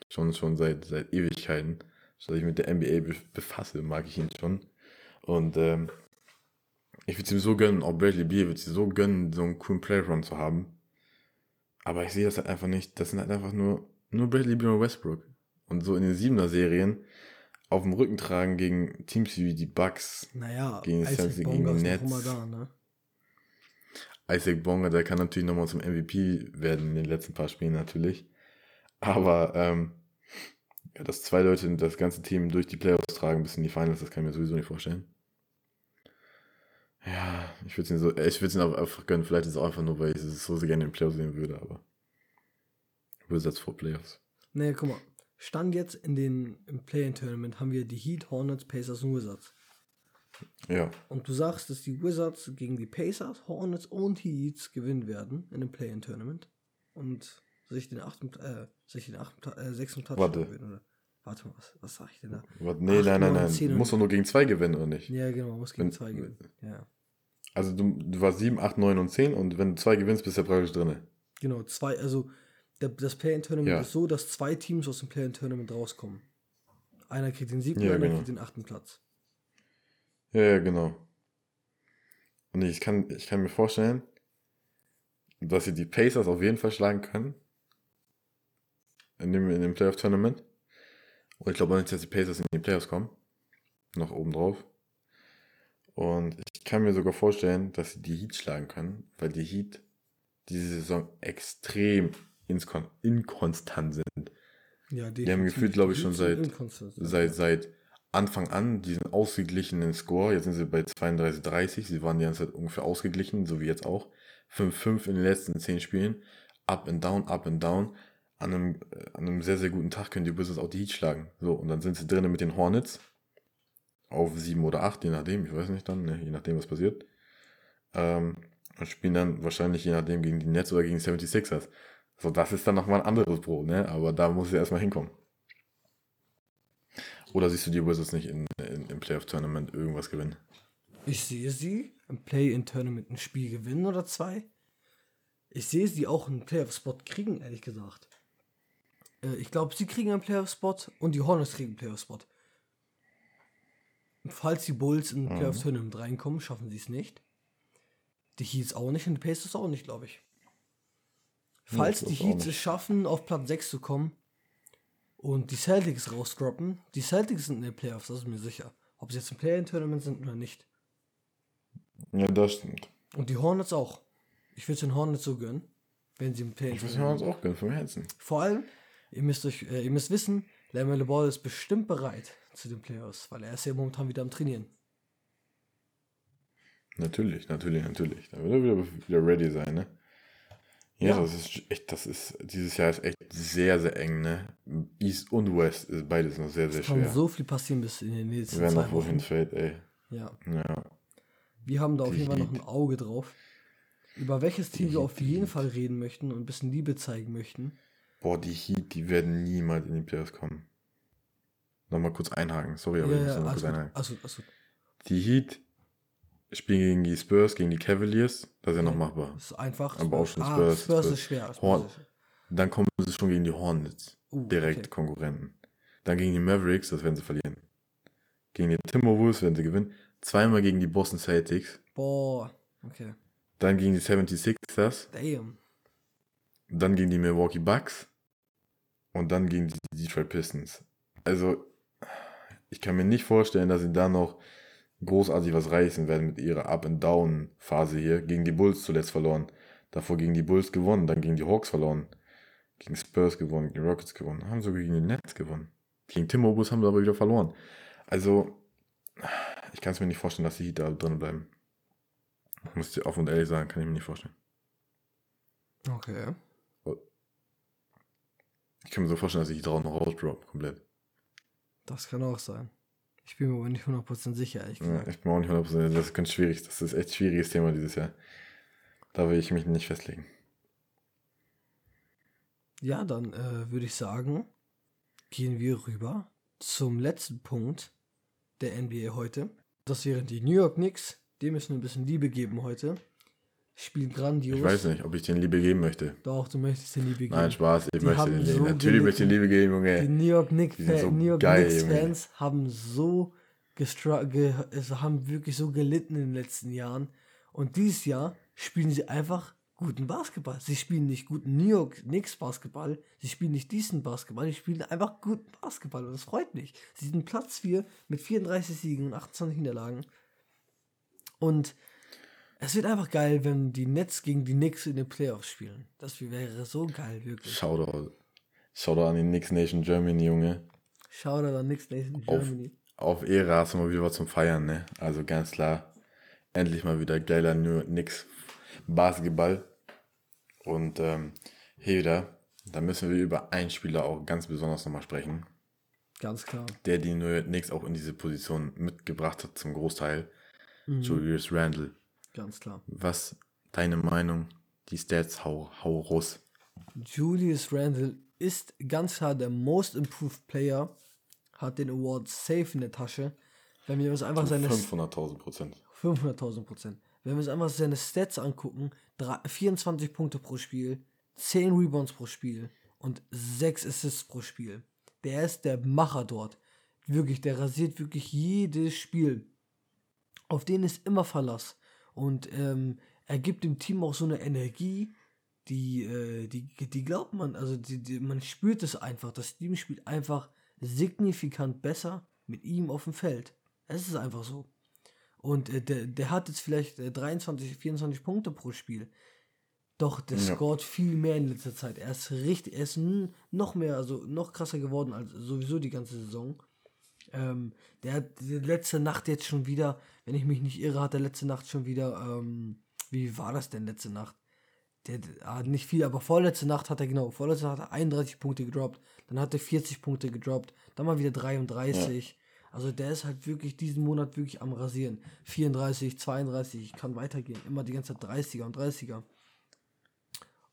Schon, schon seit, seit Ewigkeiten. Seit ich mit der NBA be befasse, mag ich ihn schon. Und ähm, ich würde es ihm so gönnen, auch Bradley Beal würde es so gönnen, so einen coolen Playrun zu haben. Aber ich sehe das halt einfach nicht. Das sind halt einfach nur, nur Bradley Beal und Westbrook. Und so in den Siebener-Serien auf dem Rücken tragen gegen Teams wie die Bucks. Naja, Gegen die Celtics, gegen die Nets. da, ne? Isaac Bonga, der kann natürlich nochmal zum MVP werden in den letzten paar Spielen natürlich. Aber ähm, Ja, dass zwei Leute das ganze Team durch die Playoffs tragen bis in die Finals, das kann ich mir sowieso nicht vorstellen. Ja, ich würde es ihnen so, ich würde es ihnen auch einfach gönnen. Vielleicht ist es auch einfach nur, weil ich es so sehr gerne den Playoffs sehen würde, aber Wizards vor Playoffs. Naja, guck mal. Stand jetzt in den im Play-In-Tournament haben wir die Heat, Hornets, Pacers und Wizards. Ja, Und du sagst, dass die Wizards gegen die Pacers, Hornets und Heats gewinnen werden in dem Play-In-Tournament und sich den achten, äh, sich den achten, äh, sechsten Touchdown Warte. gewinnen. Oder? Warte mal, was, was sag ich denn da? Warte, nee, Acht, nein, nein, nein. Du musst doch nur gegen zwei gewinnen, oder nicht? Ja, genau, man muss gegen Wenn- zwei gewinnen. Ja. Also du, du warst 7, 8, 9 und 10 und wenn du zwei gewinnst, bist du ja praktisch drin. Genau, zwei, also der, das Play-In-Tournament Ja. ist so, dass zwei Teams aus dem Play-In-Tournament rauskommen. Einer kriegt den siebten, Ja, einer genau. kriegt den achten Platz. Ja, ja, genau. Und ich kann, ich kann mir vorstellen, dass sie die Pacers auf jeden Fall schlagen können. In dem, in dem Playoff-Tournament. Und ich glaube auch nicht, dass die Pacers in die Playoffs kommen. Noch oben drauf. Und ich kann mir sogar vorstellen, dass sie die Heat schlagen können, weil die Heat diese Saison extrem inskon inkonstant sind. Ja, haben gefühlt, glaube ich, schon seit- seit, seit Anfang an diesen ausgeglichenen Score. Jetzt sind sie bei 32, 30. Sie waren die ganze Zeit ungefähr ausgeglichen, so wie jetzt auch. 5-5 in den letzten 10 Spielen. Up and down, up and down. An einem, äh, an einem sehr, sehr guten Tag können die Wizards auch die Heat schlagen. So, und dann sind sie drinnen mit den Hornets. Auf 7 oder 8, je nachdem. Ich weiß nicht dann, ne, je nachdem, was passiert. Ähm, und spielen dann wahrscheinlich je nachdem gegen die Nets oder gegen die 76ers. So, das ist dann nochmal ein anderes Brot, ne? Aber da muss er erstmal hinkommen. Oder siehst du die Wizards nicht in, in, im Playoff-Tournament irgendwas gewinnen? Ich sehe sie im Play-In-Tournament ein Spiel gewinnen oder zwei. Ich sehe sie auch einen Playoff-Spot kriegen, ehrlich gesagt. Äh, ich glaube, sie kriegen einen Playoff-Spot und die Hornets kriegen einen Playoff-Spot. Falls die Bulls in den Playoff-Tournament reinkommen, schaffen sie es nicht. Die Heats auch nicht und die Pacers auch nicht, glaube ich. Falls ich die Heats es schaffen, auf Platz 6 zu kommen und die Celtics rausdroppen, die Celtics sind in den Playoffs, das ist mir sicher. Ob sie jetzt im Play-In-Tournament sind oder nicht. Ja, das stimmt. Und die Hornets auch. Ich würde den Hornets so gönnen, wenn sie im Play Ich muss mir uns auch gönnen, vom Herzen. Vor allem, ihr müsst, euch, äh, ihr müsst wissen, Lamelle Ball ist bestimmt bereit zu den Playoffs, weil er ist ja momentan wieder am Trainieren. Natürlich, natürlich, natürlich. Da wird er wieder, wieder ready sein, ne? Ja, Ja. das ist echt, das ist, dieses Jahr ist echt sehr, sehr eng, ne? East und West ist beides noch sehr, sehr Es kann schwer. so viel passieren bis in den nächsten Wer zwei noch wohin fällt, ey. Ja, Ja. wir haben da auf jeden Fall noch ein Auge drauf. Über welches Team wir auf jeden. Fall reden möchten und ein bisschen Liebe zeigen möchten. Boah, die Heat, die werden niemals in die Playoffs kommen. Nochmal kurz einhaken, sorry, aber ja, ich muss nochmal kurz also, einhaken. also, also, Die Heat spielen gegen die Spurs, gegen die Cavaliers, das ist ja noch machbar. das ist einfach. Aber auch schon ah, Spurs, Spurs Spurs. ist schwer. Horn-. Dann kommen sie schon gegen die Hornets, Uh, direkt okay. Konkurrenten. Dann gegen die Mavericks, das werden sie verlieren. Gegen die Timberwolves werden sie gewinnen. Zweimal gegen die Boston Celtics. Boah, okay. Dann gegen die 76ers. Damn. Dann gegen die Milwaukee Bucks. Und dann gegen die Detroit Pistons. Also, ich kann mir nicht vorstellen, dass sie da noch großartig was reißen werden mit ihrer Up-and-Down-Phase hier. Gegen die Bulls zuletzt verloren. Davor gegen die Bulls gewonnen, dann gegen die Hawks verloren. Gegen Spurs gewonnen, gegen die Rockets gewonnen. Haben sogar gegen die Nets gewonnen. Gegen Timberwolves haben sie aber wieder verloren. Also, ich kann es mir nicht vorstellen, dass die Heat da drin bleiben. Muss ich offen und ehrlich sagen, kann ich mir nicht vorstellen. Okay. Ich kann mir so vorstellen, dass ich die Heat noch rausdrop, komplett. Das kann auch sein. Ich bin mir aber nicht 100% sicher, ehrlich Ja, gesagt. ich bin mir auch nicht 100%, das ist ganz schwierig. Das ist echt ein schwieriges Thema dieses Jahr. Da will ich mich nicht festlegen. Ja, dann äh, würde ich sagen, gehen wir rüber zum letzten Punkt der NBA heute. Das wären die New York Knicks. Dem müssen wir ein bisschen Liebe geben heute. Spielen grandios. Ich weiß nicht, ob ich den Liebe geben möchte. Doch, du möchtest den Liebe geben. Nein, Spaß, ich Die möchte den so Liebe. Natürlich möchte ich den Liebe geben, Die Junge. New York Knicks, Die sind so New York geil, Knicks Junge. Fans haben so ge also haben wirklich so gelitten in den letzten Jahren. Und dieses Jahr spielen sie einfach guten Basketball. Sie spielen nicht guten New York Knicks Basketball, sie spielen nicht diesen Basketball, sie spielen einfach guten Basketball und das freut mich. Sie sind Platz 4 mit 34 Siegen und 28 Niederlagen. Und es wird einfach geil, wenn die Nets gegen die Knicks in den Playoffs spielen. Das wäre so geil, wirklich. Shoutout. Shoutout an die Knicks Nation Germany, Junge. Schau da dann nichts in Auf, Germany. auf Ehre hast du mal wieder was zum Feiern, ne? Also ganz klar, endlich mal wieder geiler New Knicks Basketball. Und ähm, hier wieder, da müssen wir über einen Spieler auch ganz besonders nochmal sprechen, Ganz klar. der die New York Knicks auch in diese Position mitgebracht hat zum Großteil. Mhm. Julius Randle. Ganz klar. Was deine Meinung? Die Stats, hau, hau raus. Julius Randle ist ganz klar der Most Improved Player, hat den Award safe in der Tasche. Wenn wir uns einfach seine 500.000 Prozent. 500.000 Prozent. Wenn wir uns einfach seine Stats angucken, drei- 24 Punkte pro Spiel, 10 Rebounds pro Spiel und 6 Assists pro Spiel. Der ist der Macher dort. Wirklich, der rasiert wirklich jedes Spiel. Auf den ist immer Verlass. Und ähm, er gibt dem Team auch so eine Energie, die, äh, die, die glaubt man, also die, die, man spürt es einfach. Das Team spielt einfach signifikant besser mit ihm auf dem Feld. Es ist einfach so. Und äh, der, der hat jetzt vielleicht äh, 23, 24 Punkte pro Spiel. Doch der Ja. scoret viel mehr in letzter Zeit. Er ist richtig, er ist noch mehr, also noch krasser geworden als sowieso die ganze Saison. Ähm, der hat letzte Nacht jetzt schon wieder, wenn ich mich nicht irre, hat er letzte Nacht schon wieder, ähm, wie war das denn letzte Nacht? Der, der ah, nicht viel, aber vorletzte Nacht hat er genau, vorletzte Nacht hat er 31 Punkte gedroppt, dann hat er 40 Punkte gedroppt, dann mal wieder 33. Also der ist halt wirklich diesen Monat wirklich am Rasieren. 34, 32, ich kann weitergehen. Immer die ganze Zeit 30er und 30er.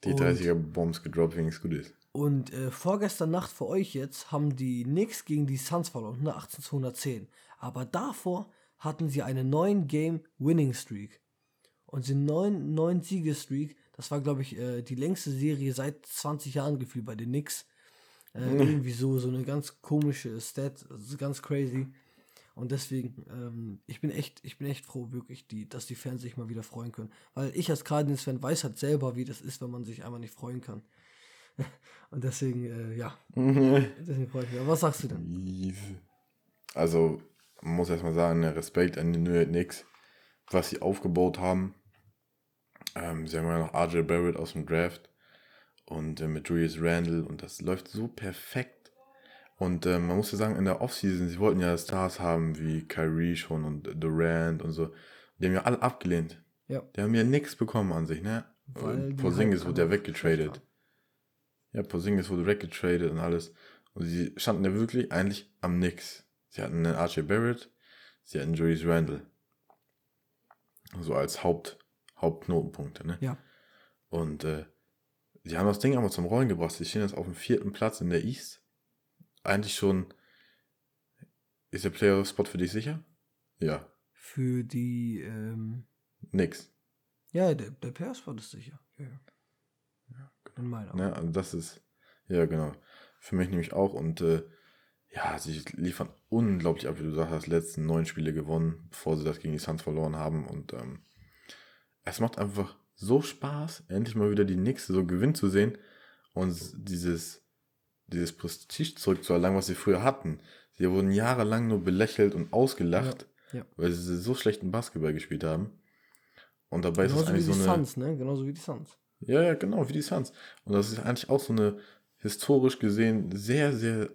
Die Und- 30er Bombs gedroppt, wegen es gut ist. Und äh, vorgestern Nacht für euch jetzt haben die Knicks gegen die Suns verloren, 118 zu 110. Aber davor hatten sie eine 9 Game Winning Streak. Und sie 9, 9 Siegestreak, das war glaube ich äh, die längste Serie seit 20 Jahren gefühlt bei den Knicks. Äh, irgendwie so, so eine ganz komische Stat, ist ganz crazy. Und deswegen, ähm, ich bin echt, ich bin echt froh, wirklich, die, dass die Fans sich mal wieder freuen können. Weil ich als Cardinals-Fan weiß halt selber, wie das ist, wenn man sich einfach nicht freuen kann. Und deswegen, äh, ja, deswegen freue ich mich. Aber was sagst du denn? Also, man muss erstmal sagen, Respekt an die New York Knicks, was sie aufgebaut haben. Ähm, sie haben ja noch RJ Barrett aus dem Draft und äh, mit Julius Randle und das läuft so perfekt. Und ähm, man muss ja sagen, in der Offseason, sie wollten ja Stars haben wie Kyrie schon und Durant und so. Die haben ja alle abgelehnt. Ja. Die haben ja nichts bekommen an sich, ne? Porzingis halt wurde ja weggetradet. Ja, Porzingis wurde weggetradet und alles. Und sie standen ja wirklich eigentlich am Nix. Sie hatten einen RJ Barrett, sie hatten Julius Randle. So als Haupt, Hauptknotenpunkte, ne? Ja. Und äh, sie haben das Ding aber zum Rollen gebracht. Sie stehen jetzt auf dem vierten Platz in der East. Eigentlich schon. Ist der Player-Spot für dich sicher? Ja. Für die, ähm, Nix. ja, der, der war das sicher. Ja, ja. In meiner Augen. Ne? Also das ist, ja genau, für mich nämlich auch. Und äh, ja, sie liefern unglaublich ab, wie du sagst, hast letzten neun Spiele gewonnen, bevor sie das gegen die Suns verloren haben. Und ähm, es macht einfach so Spaß, endlich mal wieder die Knicks so gewinnen zu sehen und dieses, dieses Prestige zurückzuerlangen, was sie früher hatten. Sie wurden jahrelang nur belächelt und ausgelacht, Ja, ja. weil sie so schlechten Basketball gespielt haben. Und dabei ist es Genauso wie eigentlich die so eine. Suns, ne? Genauso wie die Suns. Ja, ja, genau, wie die Suns. Und das ist eigentlich auch so eine historisch gesehen sehr, sehr,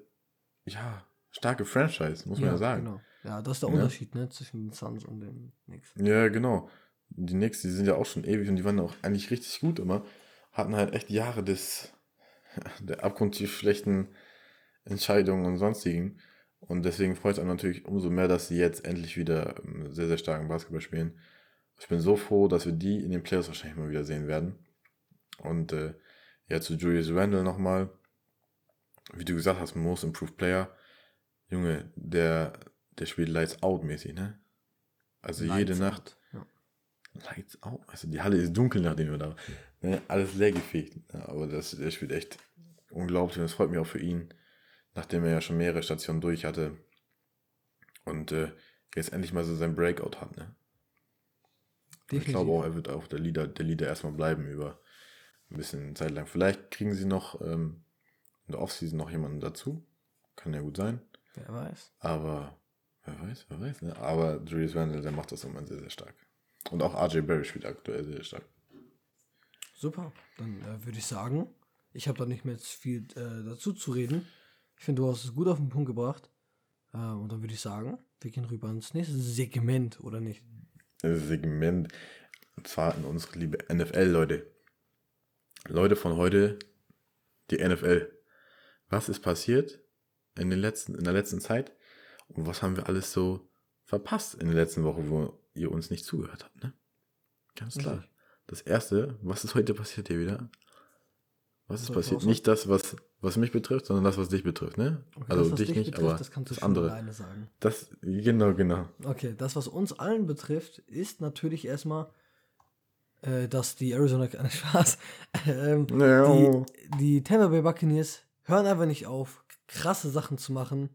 ja, starke Franchise, muss man ja sagen. Genau. Ja, das ist der? Unterschied, ne? Zwischen den Suns und den Knicks. Ja, genau. Die Knicks, die sind ja auch schon ewig und die waren auch eigentlich richtig gut immer. Hatten halt echt Jahre des, der abgrundtief schlechten Entscheidungen und sonstigen. Und deswegen freut es einem natürlich umso mehr, dass sie jetzt endlich wieder ähm, sehr, sehr starken Basketball spielen. Ich bin so froh, dass wir die in den Playoffs wahrscheinlich mal wieder sehen werden. Und äh, ja, zu Julius Randle nochmal. Wie du gesagt hast, Most Improved Player. Junge, der, der spielt Lights Out mäßig, ne? Also jede Lights Nacht. out, Ja. Lights out. Also die Halle ist dunkel, nachdem wir da ne, Alles leergefegt. Ja, aber das, der spielt echt unglaublich und das freut mich auch für ihn, nachdem er ja schon mehrere Stationen durch hatte und äh, jetzt endlich mal so sein Breakout hat. Ne? Ich glaube auch, er wird auch der Leader, der Leader erstmal bleiben über ein bisschen Zeit lang. Vielleicht kriegen sie noch ähm, in der Offseason noch jemanden dazu. Kann ja gut sein. Wer weiß. Aber wer weiß, wer weiß, ne? Aber Julius Randle, der macht das immer sehr, sehr stark. Und auch RJ Barry spielt aktuell sehr stark. Super. Dann äh, würde ich sagen, ich habe da nicht mehr viel äh, dazu zu reden. Ich finde, du hast es gut auf den Punkt gebracht. Äh, und dann würde ich sagen, wir gehen rüber ins nächste Segment, oder nicht? Segment. Und zwar in unsere liebe NFL, Leute. Leute von heute, die NFL. Was ist passiert in, den letzten, in der letzten Zeit? Und was haben wir alles so verpasst in der letzten Woche, wo ihr uns nicht zugehört habt, ne? Ganz klar. Richtig. Das erste, was ist heute passiert hier wieder? Was ist passiert? Nicht das, was, was mich betrifft, sondern das, was dich betrifft, ne? Okay, also das, was dich, nicht, betrifft, aber das kannst du das andere. alleine sagen. Das, genau, genau. Okay, das, was uns allen betrifft, ist natürlich erstmal, äh, dass die Arizona, keine Spaß, ähm, Ja. die, die Tampa Bay Buccaneers hören einfach nicht auf, krasse Sachen zu machen.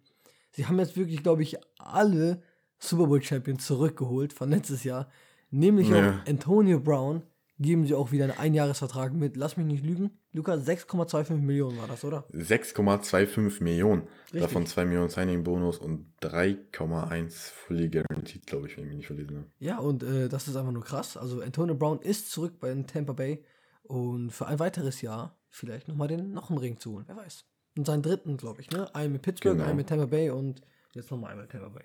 Sie haben jetzt wirklich, glaube ich, alle Super Bowl Champions zurückgeholt von letztes Jahr. Nämlich Ja. auch Antonio Brown geben sie auch wieder einen Einjahresvertrag mit, lass mich nicht lügen, Luca, 6,25 Millionen war das, oder? 6,25 Millionen. Richtig. Davon 2 Millionen Signing-Bonus und 3,1 fully guaranteed, glaube ich, wenn ich mich nicht verlesen habe. Ja, und äh, das ist einfach nur krass. Also Antonio Brown ist zurück bei den Tampa Bay und für ein weiteres Jahr vielleicht nochmal den noch einen Ring zu holen, wer weiß. Und seinen dritten, glaube ich, ne? Einen mit Pittsburgh, Genau. einen mit Tampa Bay und jetzt nochmal einen mit Tampa Bay.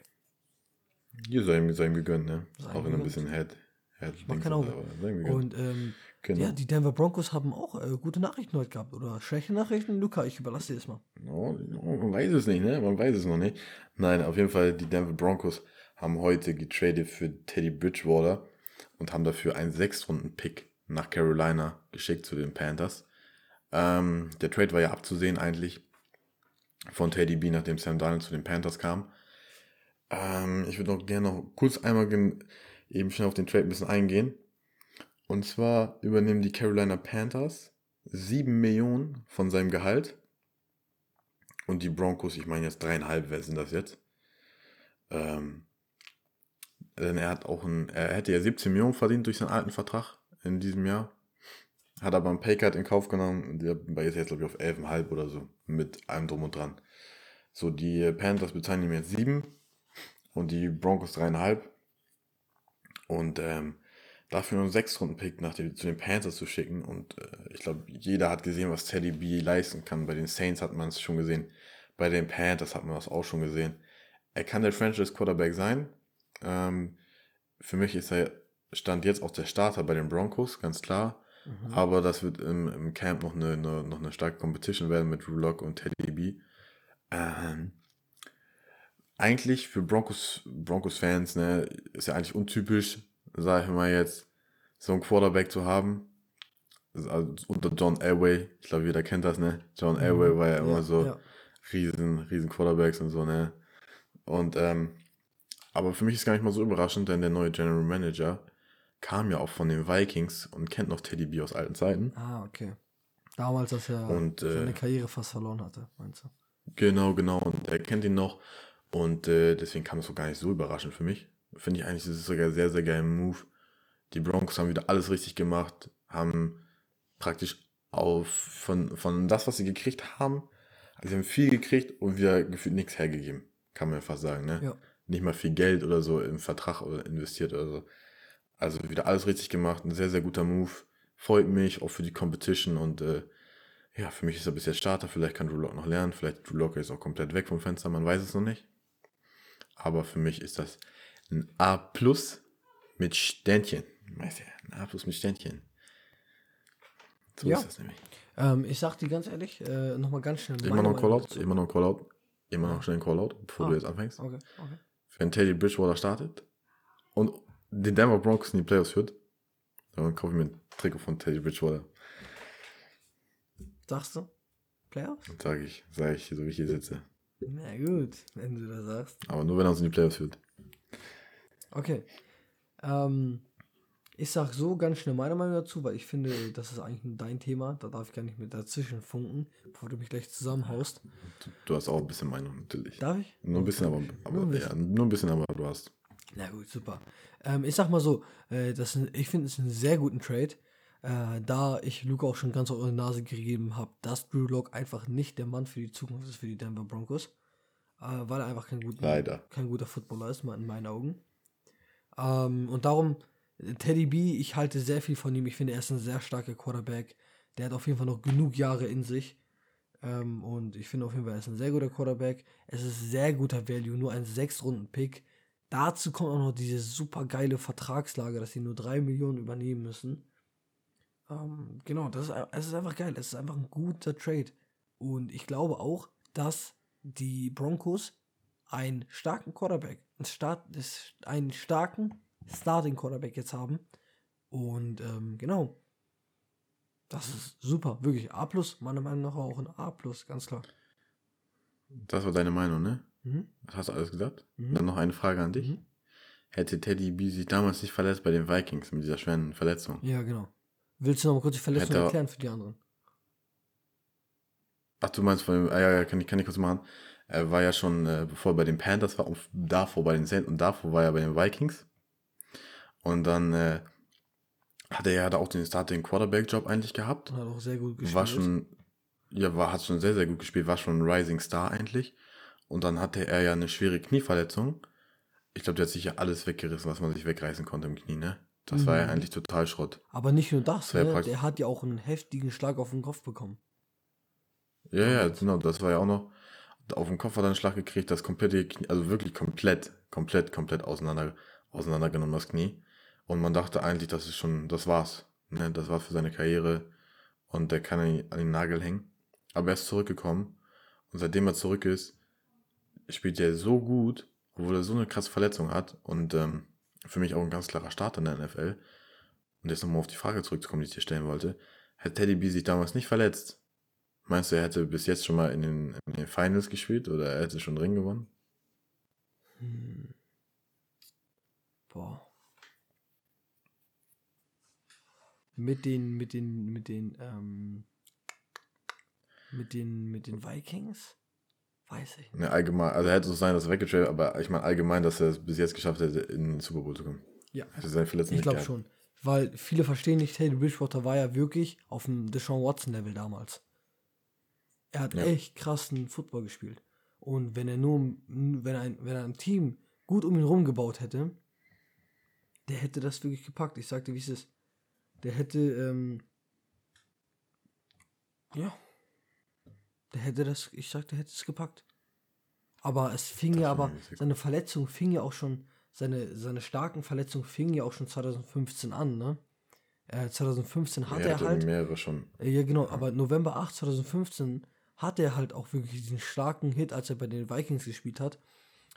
Hier sei ihm, sei ihm gegönnt, ne? Sei Auch wenn er ein bisschen Head. Head sei ihm gegönnt. Und ähm, genau. ja, die Denver Broncos haben auch äh, gute Nachrichten heute gehabt. Oder schlechte Nachrichten? Luca, ich überlasse dir das mal. Oh, man weiß es nicht, ne? Man weiß es noch nicht. Nein, auf jeden Fall, die Denver Broncos haben heute getradet für Teddy Bridgewater und haben dafür einen Sechstrunden-Pick nach Carolina geschickt zu den Panthers. Ähm, der Trade war ja abzusehen eigentlich von Teddy B, nachdem Sam Darnold zu den Panthers kam. Ähm, ich würde noch gerne noch kurz einmal eben schnell auf den Trade ein bisschen eingehen. Und zwar übernehmen die Carolina Panthers 7 Millionen von seinem Gehalt. Und die Broncos, ich meine jetzt dreieinhalb, wer sind das jetzt? Ähm, denn er hat auch ein, er hätte ja 17 Millionen verdient durch seinen alten Vertrag in diesem Jahr. Hat aber einen Paycard in Kauf genommen der ist jetzt, glaube ich, auf 11,5 oder so. Mit allem drum und dran. So, die Panthers bezahlen ihm jetzt 7 und die Broncos dreieinhalb. Und ähm, dafür nur einen Sechs-Runden-Pick nach den, zu den Panthers zu schicken. Und äh, ich glaube, jeder hat gesehen, was Teddy B leisten kann. Bei den Saints hat man es schon gesehen. Bei den Panthers hat man das auch schon gesehen. Er kann der Franchise-Quarterback sein. Ähm, für mich ist er Stand jetzt auch der Starter bei den Broncos, ganz klar. Mhm. Aber das wird im, im Camp noch eine, eine, noch eine starke Competition werden mit Drew Lock und Teddy B. Ähm, eigentlich für Broncos, Broncos-Fans, ne, ist ja eigentlich untypisch, sag ich mal jetzt, so einen Quarterback zu haben. Also unter John Elway, ich glaube, jeder kennt das, ne? John Elway war ja immer so ja. riesen, riesen Quarterbacks und so, ne? Und, ähm, aber für mich ist gar nicht mal so überraschend, denn der neue General Manager kam ja auch von den Vikings und kennt noch Teddy B aus alten Zeiten. Ah, okay. Damals, als er Und, äh, seine Karriere fast verloren hatte, meinst du? Genau, genau. Und er kennt ihn noch. Und äh, deswegen kam es so gar nicht so überraschend für mich. Finde ich eigentlich, das ist sogar ein sehr, sehr geiler Move. Die Broncos haben wieder alles richtig gemacht, haben praktisch auf von, von das, was sie gekriegt haben, also sie haben viel gekriegt und wieder gefühlt nichts hergegeben. Kann man fast sagen, ne? Ja. Nicht mal viel Geld oder so im Vertrag oder investiert oder so. Also wieder alles richtig gemacht, ein sehr, sehr guter Move. Freut mich auch für die Competition und äh, ja, für mich ist er bis jetzt Starter. Vielleicht kann Drew Lock noch lernen. Vielleicht Drew Lock ist auch komplett weg vom Fenster. Man weiß es noch nicht. Aber für mich ist das ein A plus mit Ständchen. Weißt du, ein A plus mit Ständchen. So Ja. ist das nämlich. Ähm, ich sag dir ganz ehrlich, äh, nochmal ganz schnell. Immer noch ein Callout. Immer noch ein Callout. Immer noch schnell ein Callout, bevor Ah. du jetzt anfängst. Okay, okay. Wenn Teddy Bridgewater startet und den Denver Broncos in die Playoffs führt, dann kaufe ich mir ein Trikot von Teddy Bridgewater. Sagst du? Playoffs? Sage ich, sage ich, so wie ich hier sitze. Na gut, wenn du das sagst. Aber nur wenn er uns in die Playoffs führt. Okay. Ähm, ich sag so ganz schnell meine Meinung dazu, weil ich finde, das ist eigentlich dein Thema. Da darf ich gar nicht mit dazwischen funken, bevor du mich gleich zusammenhaust. Du, du hast auch ein bisschen Meinung, natürlich. Darf ich? Nur ein bisschen, aber, aber Nur ein ja, nur ein bisschen, aber du hast. Na gut, super. Ähm, ich sag mal so, äh, das ich finde es einen sehr guten Trade, äh, da ich Luke auch schon ganz auf die Nase gegeben habe, dass Drew Lock einfach nicht der Mann für die Zukunft ist für die Denver Broncos, äh, weil er einfach kein, guter Leider. kein guter Footballer ist, mal in meinen Augen. Ähm, und darum, Teddy B, ich halte sehr viel von ihm. Ich finde, er ist ein sehr starker Quarterback. Der hat auf jeden Fall noch genug Jahre in sich. Ähm, und ich finde auf jeden Fall, er ist ein sehr guter Quarterback. Es ist sehr guter Value, nur ein 6-Runden-Pick. Dazu kommt auch noch diese super geile Vertragslage, dass sie nur 3 Millionen übernehmen müssen. Ähm, genau, das ist, es ist einfach geil. Es ist einfach ein guter Trade. Und ich glaube auch, dass die Broncos einen starken Quarterback, einen, starken Starting Quarterback jetzt haben. Und ähm, genau, das ist super, wirklich. A, meiner Meinung nach auch ein A, ganz klar. Das war deine Meinung, ne? Mhm. Das hast du alles gesagt? Mhm. Dann noch eine Frage an dich. Mhm. Hätte Teddy B sich damals nicht verletzt bei den Vikings mit dieser schweren Verletzung? Ja, genau. Willst du noch mal kurz die Verletzung Hätte erklären für die anderen? Ach, du meinst von dem, ah, ja, ja, kann ich, kann ich kurz machen. Er war ja schon, äh, bevor er bei den Panthers war, und davor bei den Saints und davor war er bei den Vikings. Und dann äh, hat er ja da auch den Starting Quarterback-Job eigentlich gehabt. Hat auch sehr gut gespielt. War schon, ja, war, hat schon sehr, sehr gut gespielt, war schon ein Rising Star eigentlich. Und dann hatte er ja eine schwere Knieverletzung. Ich glaube, der hat sich ja alles weggerissen, was man sich wegreißen konnte im Knie, ne? Das mhm. war ja mhm. eigentlich total Schrott. Aber nicht nur das, das ne? der hat ja auch einen heftigen Schlag auf den Kopf bekommen. Ja, ja, genau, das war ja auch noch. Auf den Kopf hat er einen Schlag gekriegt, das komplette Knie, also wirklich komplett, komplett, komplett auseinander, auseinandergenommen, das Knie. Und man dachte eigentlich, das ist schon, das war's. Ne? Das war für seine Karriere und der kann an den Nagel hängen. Aber er ist zurückgekommen und seitdem er zurück ist, spielt er so gut, obwohl er so eine krasse Verletzung hat und ähm, für mich auch ein ganz klarer Start in der NFL. Und jetzt nochmal auf die Frage zurückzukommen, die ich dir stellen wollte. Hätte Teddy B sich damals nicht verletzt, meinst du, er hätte bis jetzt schon mal in den, in den Finals gespielt oder er hätte schon Ring gewonnen? Hm. Boah. Mit den, mit den, mit den, ähm, mit den, mit den Vikings? Weiß ich nicht. Ja, allgemein, also hätte es sein, dass er weggetradet, aber ich meine allgemein, dass er es bis jetzt geschafft hätte, in den Super Bowl zu kommen. Ja. Hätte seine Verletzung ich glaube schon. Weil viele verstehen nicht, Teddy Bridgewater war ja wirklich auf dem Deshaun Watson-Level damals. Er hat ja. echt krassen Football gespielt. Und wenn er nur, wenn ein, wenn er ein Team gut um ihn herum gebaut hätte, der hätte das wirklich gepackt. Ich sagte, wie es ist. Der hätte, ähm, ja, der hätte das, ich sagte, der hätte es gepackt. Aber es fing das ja aber, seine Verletzung fing ja auch schon, seine, seine starken Verletzungen fingen ja auch schon 2015 an, ne? Äh, 2015 hat er, er halt. mehrere schon. Äh, ja, genau, aber November 8, 2015 hat er halt auch wirklich diesen starken Hit, als er bei den Vikings gespielt hat.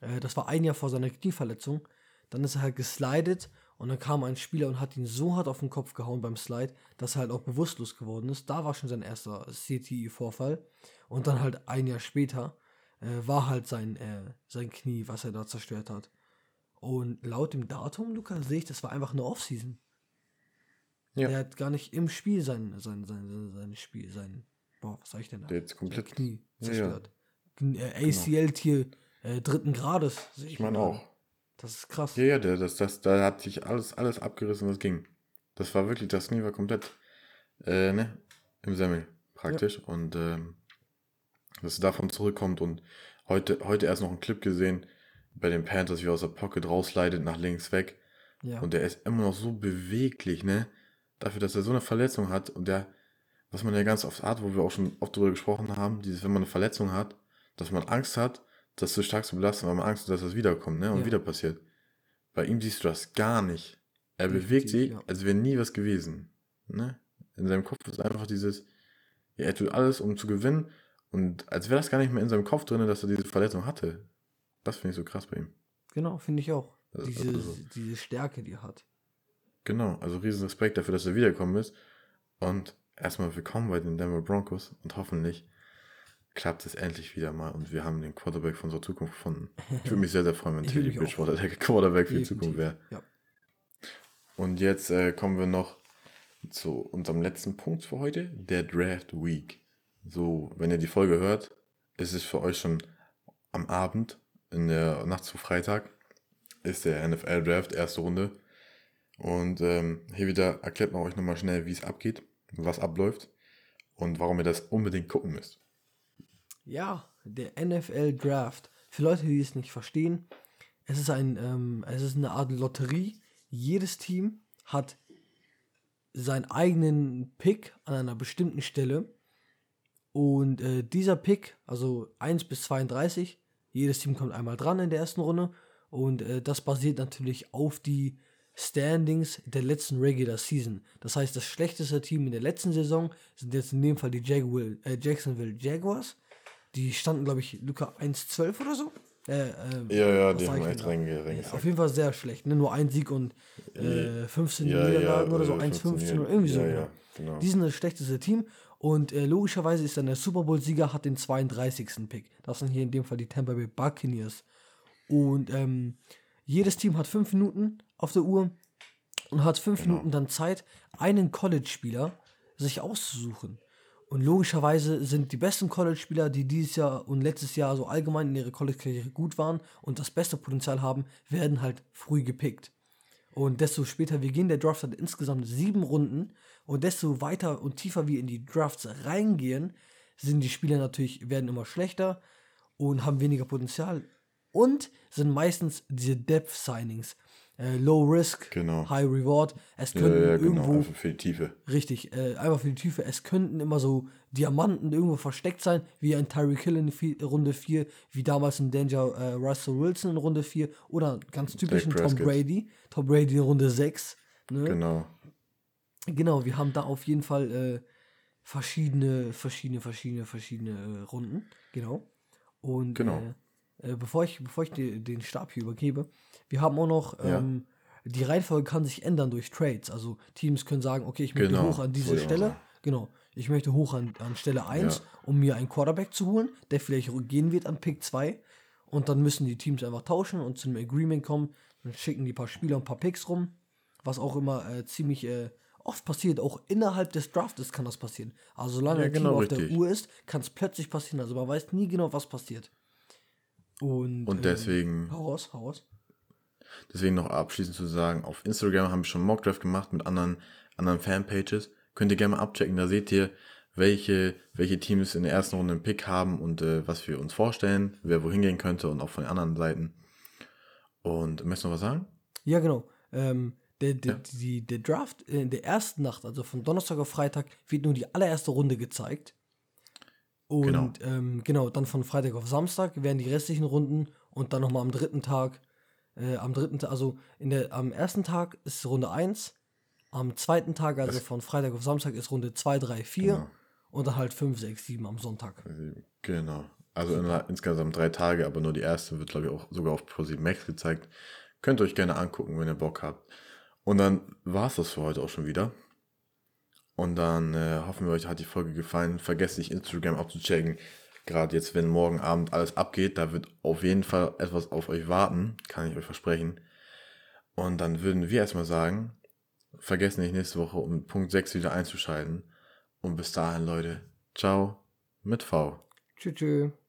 Äh, das war ein Jahr vor seiner Knieverletzung. Dann ist er halt geslidet und dann kam ein Spieler und hat ihn so hart auf den Kopf gehauen beim Slide, dass er halt auch bewusstlos geworden ist. Da war schon sein erster CTI-Vorfall. Und dann halt ein Jahr später äh, war halt sein, äh, sein Knie, was er da zerstört hat. Und laut dem Datum, Luca, sehe ich, das war einfach eine Offseason. Ja. Der hat gar nicht im Spiel sein, sein, sein, sein Spiel, sein, boah, was sag ich denn da? Der jetzt komplett Knie zerstört. Ja, ja. ACL-Tier genau. äh, dritten Grades. Ich meine auch. Das ist krass. Ja, ja, das, das, da hat sich alles, alles abgerissen, was ging. Das war wirklich, das Knie war komplett, äh, ne, im Semmel praktisch. Ja. Und ähm, dass er davon zurückkommt und heute, heute erst noch einen Clip gesehen bei den Panthers, wie er aus der Pocket rausleitet, nach links weg. Ja. Und der ist immer noch so beweglich, ne? Dafür, dass er so eine Verletzung hat und der, was man ja ganz oft hat, wo wir auch schon oft darüber gesprochen haben, dieses, wenn man eine Verletzung hat, dass man Angst hat, das zu stark zu belasten, weil man Angst hat, dass das wiederkommt, ne? Und ja. wieder passiert. Bei ihm siehst du das gar nicht. Er bewegt sich, ja. als wäre nie was gewesen. Ne? In seinem Kopf ist einfach dieses, ja, er tut alles, um zu gewinnen. Und als wäre das gar nicht mehr in seinem Kopf drin, dass er diese Verletzung hatte. Das finde ich so krass bei ihm. Genau, finde ich auch. Diese, also, diese Stärke, die er hat. Genau, also riesen Respekt dafür, dass er wiedergekommen ist. Und erstmal willkommen bei den Denver Broncos und hoffentlich klappt es endlich wieder mal und wir haben den Quarterback von unserer Zukunft gefunden. Ich würde mich sehr, sehr freuen, wenn Teddy Bridgewater der Quarterback für die Zukunft wäre. Ja. Und jetzt äh, kommen wir noch zu unserem letzten Punkt für heute, der Draft Week. So, wenn ihr die Folge hört, ist es für euch schon am Abend, in der Nacht zu Freitag, ist der NFL Draft, erste Runde. Und ähm, hier wieder erklärt man euch nochmal schnell, wie es abgeht, was abläuft und warum ihr das unbedingt gucken müsst. Ja, der NFL Draft. Für Leute, die es nicht verstehen, es ist ein, ähm, es ist eine Art Lotterie. Jedes Team hat seinen eigenen Pick an einer bestimmten Stelle Und äh, dieser Pick, also 1 bis 32, jedes Team kommt einmal dran in der ersten Runde. Und äh, das basiert natürlich auf die Standings der letzten Regular Season. Das heißt, das schlechteste Team in der letzten Saison sind jetzt in dem Fall die Jaguar, äh, Jacksonville Jaguars. Die standen, glaube ich, Luca 1-12 oder so. Äh, äh, Ja, ja, die haben echt denn da? reinge- reingesackt. Auf jeden Fall sehr schlecht. Ne? Nur ein Sieg und äh, 15 Ja, Niederlagen ja, oder so, äh, 1-15 15, oder irgendwie so. ja, ja. ja, genau. Die sind das schlechteste Team und äh, logischerweise ist dann der Super Bowl-Sieger hat den 32. Pick. Das sind hier in dem Fall die Tampa Bay Buccaneers. Und ähm, jedes Team hat fünf Minuten auf der Uhr und hat fünf Genau. Minuten dann Zeit, einen College-Spieler sich auszusuchen. Und logischerweise sind die besten College-Spieler, die dieses Jahr und letztes Jahr so allgemein in ihrer College-Karriere gut waren und das beste Potenzial haben, werden halt früh gepickt. Und desto später wir gehen, der Draft hat insgesamt sieben Runden und desto weiter und tiefer wir in die Drafts reingehen, sind die Spieler natürlich, werden immer schlechter und haben weniger Potenzial und sind meistens diese Depth-Signings. Äh, low Risk, Genau. High Reward. Es Ja, könnten ja, genau, irgendwo einfach für die Tiefe. Richtig, äh, einfach für die Tiefe. Es könnten immer so Diamanten irgendwo versteckt sein, wie ein Tyreek Hill in vi- Runde 4, wie damals ein Danger äh, Russell Wilson in Runde 4 oder ganz typischen Tom. Brady. Tom Brady in Runde 6. Ne? Genau. Genau, wir haben da auf jeden Fall äh, verschiedene, verschiedene, verschiedene, verschiedene äh, Runden. Genau. Und Genau. Äh, bevor ich, bevor ich die, den Stab hier übergebe, wir haben auch noch, Ja. ähm, die Reihenfolge kann sich ändern durch Trades. Also Teams können sagen, okay, ich möchte Genau, hoch an diese Stelle. sagen. Genau. Ich möchte hoch an, an Stelle 1, Ja. um mir einen Quarterback zu holen, der vielleicht gehen wird an Pick 2. Und dann müssen die Teams einfach tauschen und zu einem Agreement kommen. Dann schicken die paar Spieler und ein paar Picks rum. Was auch immer äh, ziemlich äh, oft passiert. Auch innerhalb des Draftes kann das passieren. Also solange Ja, ein Team genau, auf der richtig. Uhr ist, kann es plötzlich passieren. Also man weiß nie genau, was passiert. Und, Und ähm, deswegen, hau raus, hau raus. deswegen noch abschließend zu sagen, auf Instagram haben wir schon Mockdraft gemacht mit anderen, anderen Fanpages. Könnt ihr gerne mal abchecken, da seht ihr, welche, welche Teams in der ersten Runde einen Pick haben und äh, was wir uns vorstellen, wer wohin gehen könnte und auch von den anderen Seiten. Und möchtest du noch was sagen? Ja, genau. Ähm, der, der, Ja. die, der Draft in der ersten Nacht, also von Donnerstag auf Freitag, wird nur die allererste Runde gezeigt. Und Genau. genau, ähm, genau dann von Freitag auf Samstag werden die restlichen Runden und dann nochmal am dritten Tag, äh, am dritten Tag, also in der, am ersten Tag ist Runde 1, am zweiten Tag, also von Freitag auf Samstag, ist Runde 2, 3, 4 Genau. und dann halt 5, 6, 7 am Sonntag. Genau. Also in, insgesamt drei Tage, aber nur die erste wird, glaube ich, auch sogar auf ProSieben Max gezeigt. Könnt ihr euch gerne angucken, wenn ihr Bock habt. Und dann war es das für heute auch schon wieder. Und dann äh, hoffen wir, euch hat die Folge gefallen. Vergesst nicht, Instagram abzuchecken. Gerade jetzt, wenn morgen Abend alles abgeht, da wird auf jeden Fall etwas auf euch warten. Kann ich euch versprechen. Und dann würden wir erstmal sagen, vergesst nicht, nächste Woche um Punkt 6 wieder einzuschalten. Und bis dahin, Leute, ciao mit V. Tschüss. tschüss.